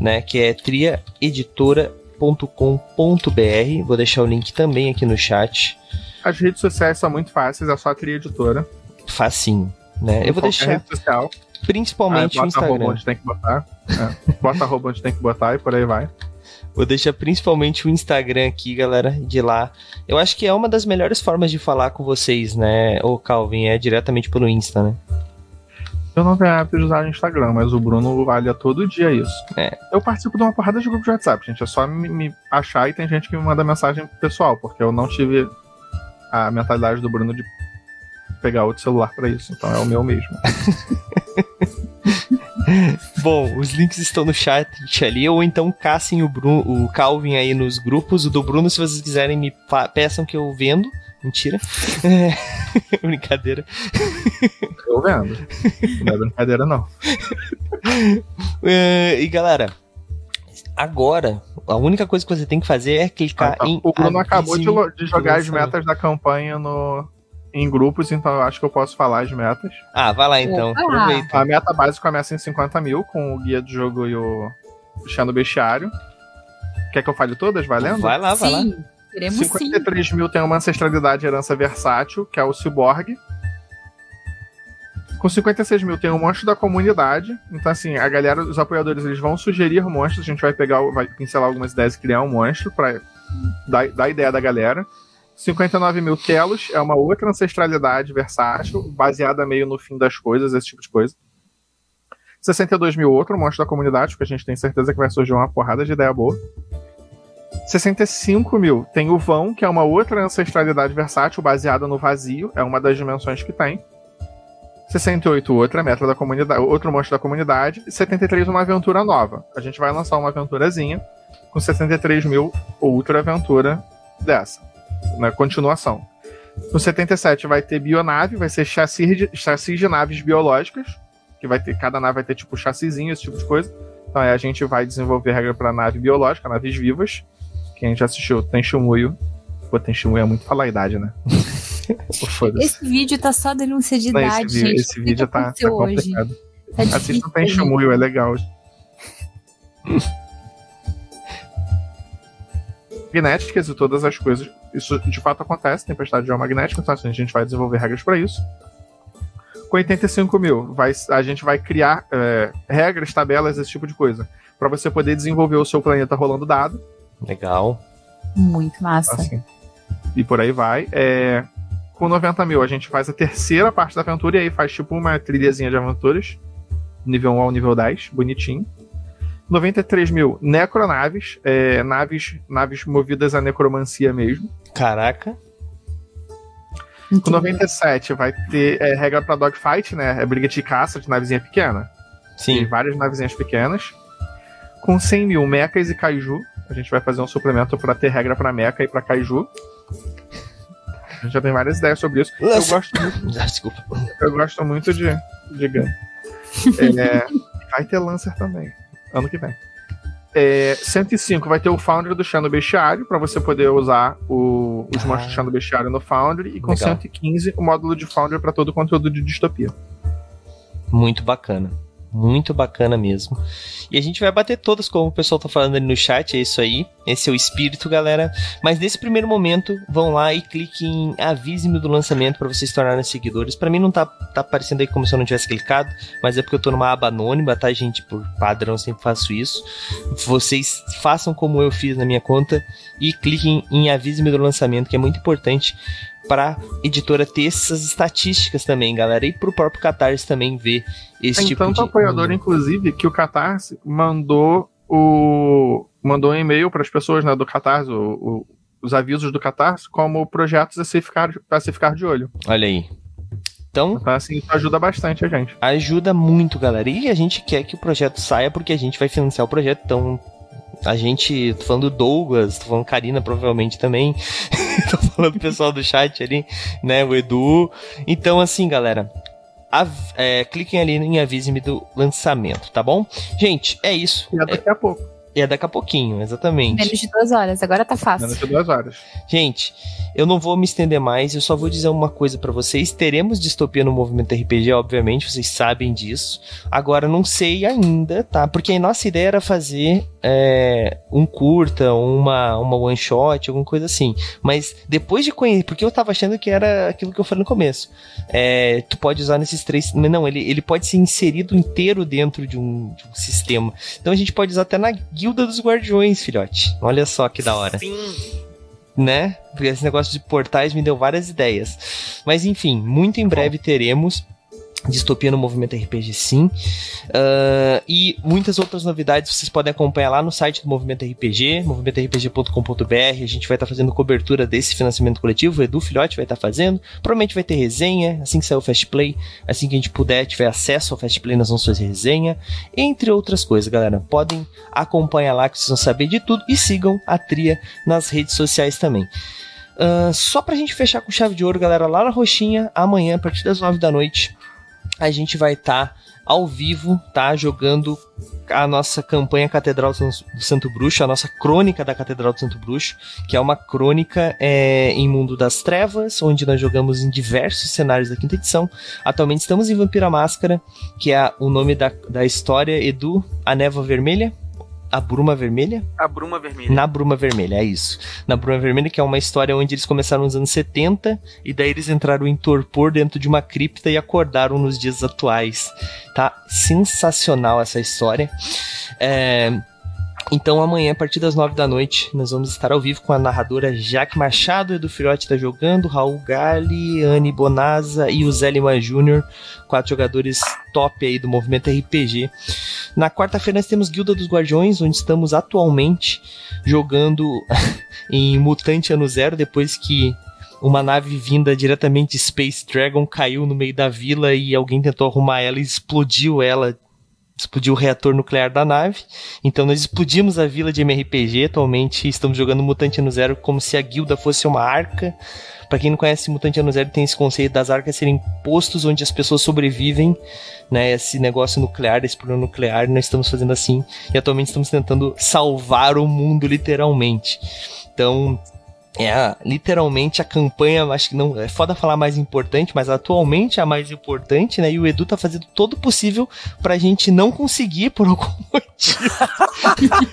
né? Que é triaeditora.com.br. Vou deixar o link também aqui no chat. As redes sociais são muito fáceis, é só a Tria Editora. Facinho, né? Eu vou deixar rede social. principalmente Aí o bota arroba Instagram. onde tem que botar. É, bota arroba onde tem que botar e por aí vai. Vou deixar principalmente o Instagram aqui, galera, de lá. Eu acho que é uma das melhores formas de falar com vocês, né, ô Calvin? É diretamente pelo Insta, né? Eu não tenho hábito de usar o Instagram, mas o Bruno olha todo dia isso. É. Eu participo de uma porrada de grupo de WhatsApp, gente. É só me, me achar e tem gente que me manda mensagem pessoal, porque eu não tive a mentalidade do Bruno de pegar outro celular pra isso. Então é o meu mesmo. Bom, os links estão no chat ali, ou então caçem o, Bruno, o Calvin aí nos grupos. O do Bruno, se vocês quiserem, me peçam que eu vendo. Mentira. É, Brincadeira. Eu vendo. Não é brincadeira, não. É, e galera, agora, a única coisa que você tem que fazer é clicar Ah, tá. em. o Bruno acabou de, jogar as metas da campanha no, em grupos, então eu acho que eu posso falar as metas. Ah, vai lá então. Opa! Aproveita. A meta base começa em 50 mil, com o guia do jogo e o do bestiário. Quer que eu fale todas? Valendo? Vai lá, vai lá. Sim, queremos sim. 53 mil tem uma ancestralidade e herança versátil, que é o Cyborg. Com 56 mil tem o monstro da comunidade. Então, assim, a galera, os apoiadores, eles vão sugerir monstros. A gente vai pegar, vai pincelar algumas ideias e criar um monstro pra dar, dar ideia da galera. 59 mil Telos é uma outra ancestralidade versátil, baseada meio no fim das coisas, esse tipo de coisa. 62 mil outro monstro da comunidade, porque a gente tem certeza que vai surgir uma porrada de ideia boa. 65 mil tem o Vão, que é uma outra ancestralidade versátil baseada no vazio, é uma das dimensões que tem. 68, outra meta da comunidade, outro monstro da comunidade. E 73, uma aventura nova. A gente vai lançar uma aventurazinha com 73 mil, outra aventura dessa, na continuação. No 77 vai ter bionave, vai ser chassi de, chassi de naves biológicas, que vai ter, cada nave vai ter tipo chassizinho, esse tipo de coisa. Então é, a gente vai desenvolver regra para nave biológica, naves vivas. Quem já assistiu Tenchimuyo. Pô, Tenchimuyo é muito falar a idade, né? esse vídeo tá só denúncia de Não, idade, esse, gente. Esse vídeo tá, tá complicado. Tá Assista o Tenchimuyo, é legal. magnéticas e todas as coisas. Isso de fato acontece, tempestade geomagnética, então assim, a gente vai desenvolver regras para isso. Com 85 mil, vai, a gente vai criar é, regras, tabelas, esse tipo de coisa. para você poder desenvolver o seu planeta rolando dado. Legal. Muito massa. Assim, e por aí vai. É, com 90 mil, a gente faz a terceira parte da aventura e aí faz tipo uma trilhazinha de aventuras. Nível 1 ao nível 10, bonitinho. 93 mil necronaves, é, naves, naves movidas à necromancia mesmo. Caraca. Com 97 vai ter é, regra para dogfight, né? É briga de caça de navezinha pequena. Sim. Tem várias navezinhas pequenas. Com 100 mil mechas e kaiju. A gente vai fazer um suplemento para ter regra para mecha e para kaiju. A gente já tem várias ideias sobre isso. Eu gosto muito. Desculpa. Eu gosto muito de, de Gun. É, vai ter Lancer também ano que vem. É, 105 vai ter o Foundry do do Bestiário, para você poder usar o, os ah. monstros do Chão do Bestiário no Foundry, e com Legal. 115 o módulo de Foundry para todo o conteúdo de distopia. Muito bacana. Muito bacana mesmo. E a gente vai bater todas, como o pessoal tá falando ali no chat, é isso aí. Esse é o espírito, galera. Mas nesse primeiro momento, vão lá e cliquem em avise-me do lançamento para vocês tornarem seguidores. Para mim não tá, tá aparecendo aí como se eu não tivesse clicado, mas é porque eu tô numa aba anônima, tá, gente? Por padrão, sempre faço isso. Vocês façam como eu fiz na minha conta e cliquem em avise-me do lançamento, que é muito importante para editora ter essas estatísticas também, galera, e para o próprio Catarse também ver esse Tem tipo tanto de apoiador, inclusive, que o Catarse mandou o mandou um e-mail para as pessoas né, do Catarse, o, os avisos do Catarse, como projetos a se ficar, a se ficar de olho. Olha aí. Então, então, assim, isso ajuda bastante a gente. Ajuda muito, galera. E a gente quer que o projeto saia porque a gente vai financiar o projeto. Então, a gente, tô falando Douglas, tô falando Karina provavelmente também, falando do pessoal do chat ali, né, o Edu. Então, assim, galera, é, cliquem ali em avise-me do lançamento, tá bom? Gente, é isso. E daqui é, a pouco. E é daqui a pouquinho, exatamente. Menos de duas horas, agora tá fácil. Menos de duas horas. Gente, eu não vou me estender mais, eu só vou dizer uma coisa para vocês. Teremos distopia no movimento RPG, obviamente, vocês sabem disso. Agora, não sei ainda, tá? Porque a nossa ideia era fazer é, um curta, uma, uma one shot, alguma coisa assim. Mas depois de conhecer, porque eu tava achando que era aquilo que eu falei no começo. É, tu pode usar nesses três. Não, ele, ele pode ser inserido inteiro dentro de um, de um sistema. Então a gente pode usar até na guilda dos guardiões, filhote. Olha só que da hora. Sim né? Porque esse negócio de portais me deu várias ideias. Mas enfim, muito em breve teremos. Distopia no Movimento RPG, sim. Uh, e muitas outras novidades vocês podem acompanhar lá no site do Movimento RPG, movimentorpg.com.br. A gente vai estar tá fazendo cobertura desse financiamento coletivo. O Edu Filhote vai estar tá fazendo. Provavelmente vai ter resenha assim que sair o Fast Play. Assim que a gente puder, tiver acesso ao Fast Play, nós vamos fazer resenha. Entre outras coisas, galera. Podem acompanhar lá que vocês vão saber de tudo. E sigam a Tria nas redes sociais também. Uh, só pra gente fechar com chave de ouro, galera, lá na Roxinha, amanhã, a partir das 9 da noite, a gente vai estar tá ao vivo, tá? Jogando a nossa campanha Catedral do Santo Bruxo, a nossa crônica da Catedral do Santo Bruxo, que é uma crônica é, em Mundo das Trevas, onde nós jogamos em diversos cenários da quinta edição. Atualmente estamos em Vampira Máscara, que é o nome da, da história Edu, a Névoa Vermelha, a Bruma Vermelha? A Bruma Vermelha. Na Bruma Vermelha, é isso. Na Bruma Vermelha, que é uma história onde eles começaram nos anos 70 e daí eles entraram em torpor dentro de uma cripta e acordaram nos dias atuais. Tá sensacional essa história. É, então amanhã, a partir das nove da noite, nós vamos estar ao vivo com a narradora Jaque Machado, Edu Filhote está jogando, Raul Gali, Anne Bonaza e o Zé Lima Júnior, quatro jogadores top aí do movimento RPG. Na quarta-feira nós temos Guilda dos Guardiões, onde estamos atualmente jogando em Mutante Ano Zero, depois que uma nave vinda diretamente de Space Dragon caiu no meio da vila e alguém tentou arrumar ela e explodiu ela explodiu o reator nuclear da nave. Então nós explodimos a vila de MRPG. Atualmente estamos jogando Mutante Ano Zero como se a guilda fosse uma arca. Para quem não conhece Mutante Ano Zero, tem esse conceito das arcas serem postos onde as pessoas sobrevivem, né? Esse negócio nuclear, esse problema nuclear, nós estamos fazendo assim. E atualmente estamos tentando salvar o mundo, literalmente. Então, é literalmente a campanha, acho que não é foda falar mais importante, mas atualmente é a mais importante, né? E o Edu tá fazendo todo o possível pra gente não conseguir por algum motivo.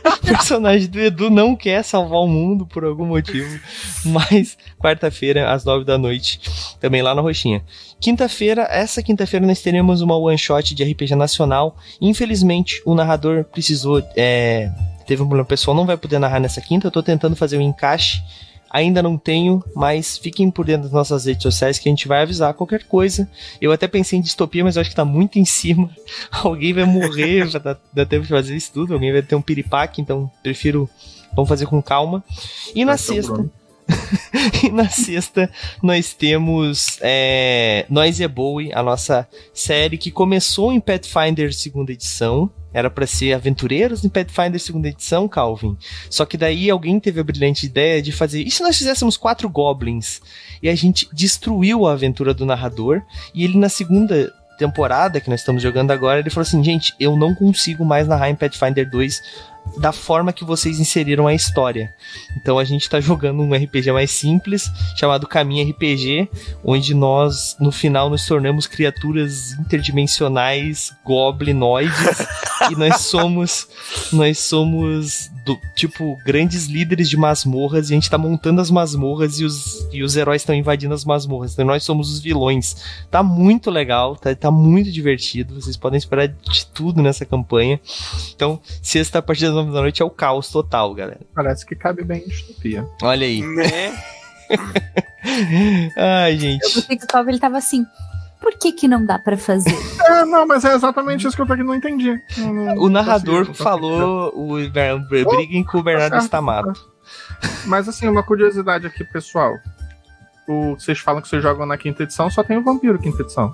o personagem do Edu não quer salvar o mundo por algum motivo. Mas quarta-feira, às nove da noite, também lá na Roxinha. Quinta-feira, essa quinta-feira nós teremos uma one shot de RPG nacional. Infelizmente, o narrador precisou. É, teve um problema pessoal, não vai poder narrar nessa quinta. Eu tô tentando fazer um encaixe Ainda não tenho, mas fiquem por dentro das nossas redes sociais que a gente vai avisar qualquer coisa. Eu até pensei em distopia, mas eu acho que tá muito em cima. Alguém vai morrer, já dá, dá tempo de fazer isso tudo. Alguém vai ter um piripaque, então prefiro. Vamos fazer com calma. E na sexta. e na sexta nós temos é, Nós é Bowie, a nossa série que começou em Pathfinder segunda edição. Era para ser Aventureiros em Pathfinder segunda edição, Calvin. Só que daí alguém teve a brilhante ideia de fazer. E se nós fizéssemos quatro goblins? E a gente destruiu a aventura do narrador. E ele na segunda temporada que nós estamos jogando agora, ele falou assim: gente, eu não consigo mais narrar em Pathfinder 2 da forma que vocês inseriram a história. Então a gente está jogando um RPG mais simples, chamado Caminho RPG, onde nós, no final, nos tornamos criaturas interdimensionais, goblinoides, e nós somos, nós somos, do, tipo, grandes líderes de masmorras, e a gente está montando as masmorras, e os, e os heróis estão invadindo as masmorras. Então nós somos os vilões. Tá muito legal, tá, tá muito divertido, vocês podem esperar de tudo nessa campanha. Então, sexta, a nove da noite é o caos total, galera. Parece que cabe bem em distopia. Olha aí. Né? Ai, gente. O Calvin ele tava assim. Por que que não dá pra fazer? É, não, mas é exatamente isso que eu não entendi. Não, não O narrador consigo, falou, o Ber- briguem com o Bernardo certo. Stamato. Mas assim, uma curiosidade aqui, pessoal. O, vocês falam que vocês jogam na quinta edição, só tem o vampiro quinta edição.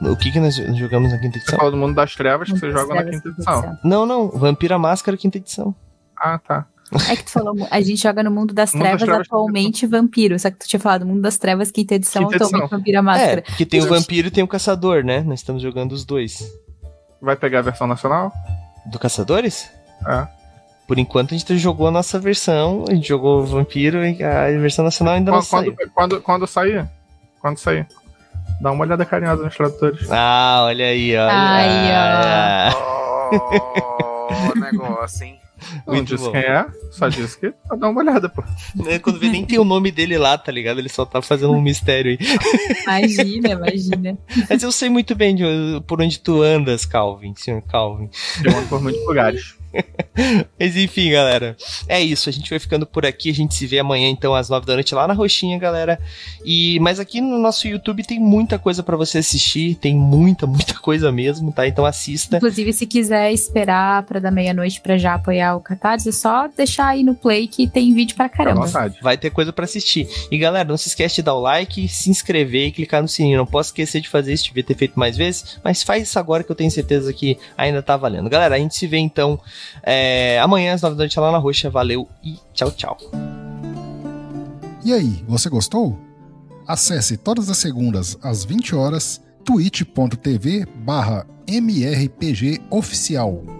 O que que nós jogamos na quinta Você edição? fala do mundo das trevas que vocês jogam na Trevas, quinta edição. Não, não, Vampira Máscara quinta edição. Ah, tá. É que tu falou, a gente joga no mundo das Mundo das trevas, Trevas, atualmente vampiro. Só que tu tinha falado mundo das trevas, quinta edição, Quinta atualmente edição. vampiro a É, máscara. porque tem o vampiro e tem o caçador, né? Nós estamos jogando os dois. Vai pegar a versão nacional? Do Caçadores? É. Por enquanto a gente jogou a nossa versão, a gente jogou o Vampiro e a versão nacional ainda não Quando, saiu. quando, quando, quando sair? Quando sair? Dá uma olhada carinhosa nos tradutores. Ah, olha aí, olha. Aí, Oh, o negócio, hein? Não Muito disse bom. quem é, só disse que dá uma olhada, pô. É, Quando vê, nem tem o nome dele lá, tá ligado? Ele só tá fazendo um mistério aí. Imagina, imagina. Mas eu sei muito bem de, por onde tu andas, Calvin, senhor Calvin. Eu ando por muitos lugares. Mas enfim, galera. É isso. A gente vai ficando por aqui. A gente se vê amanhã, então, às nove da noite, lá na Roxinha, galera. E Mas aqui no nosso YouTube tem muita coisa pra você assistir. Tem muita, muita coisa mesmo, tá? Então assista. Inclusive, se quiser esperar pra dar meia-noite pra já apoiar o Catarse, é só deixar aí no play que tem vídeo pra caramba. Vai ter coisa pra assistir. E galera, não se esquece de dar o like, se inscrever e clicar no sininho. Não posso esquecer de fazer isso, devia ter feito mais vezes, mas faz isso agora que eu tenho certeza que ainda tá valendo. Galera, a gente se vê então é, amanhã às 9 da noite lá na Roxa. Valeu e tchau, tchau. E aí, você gostou? Acesse todas as segundas às 20 horas twitch.tv barra mrpgoficial.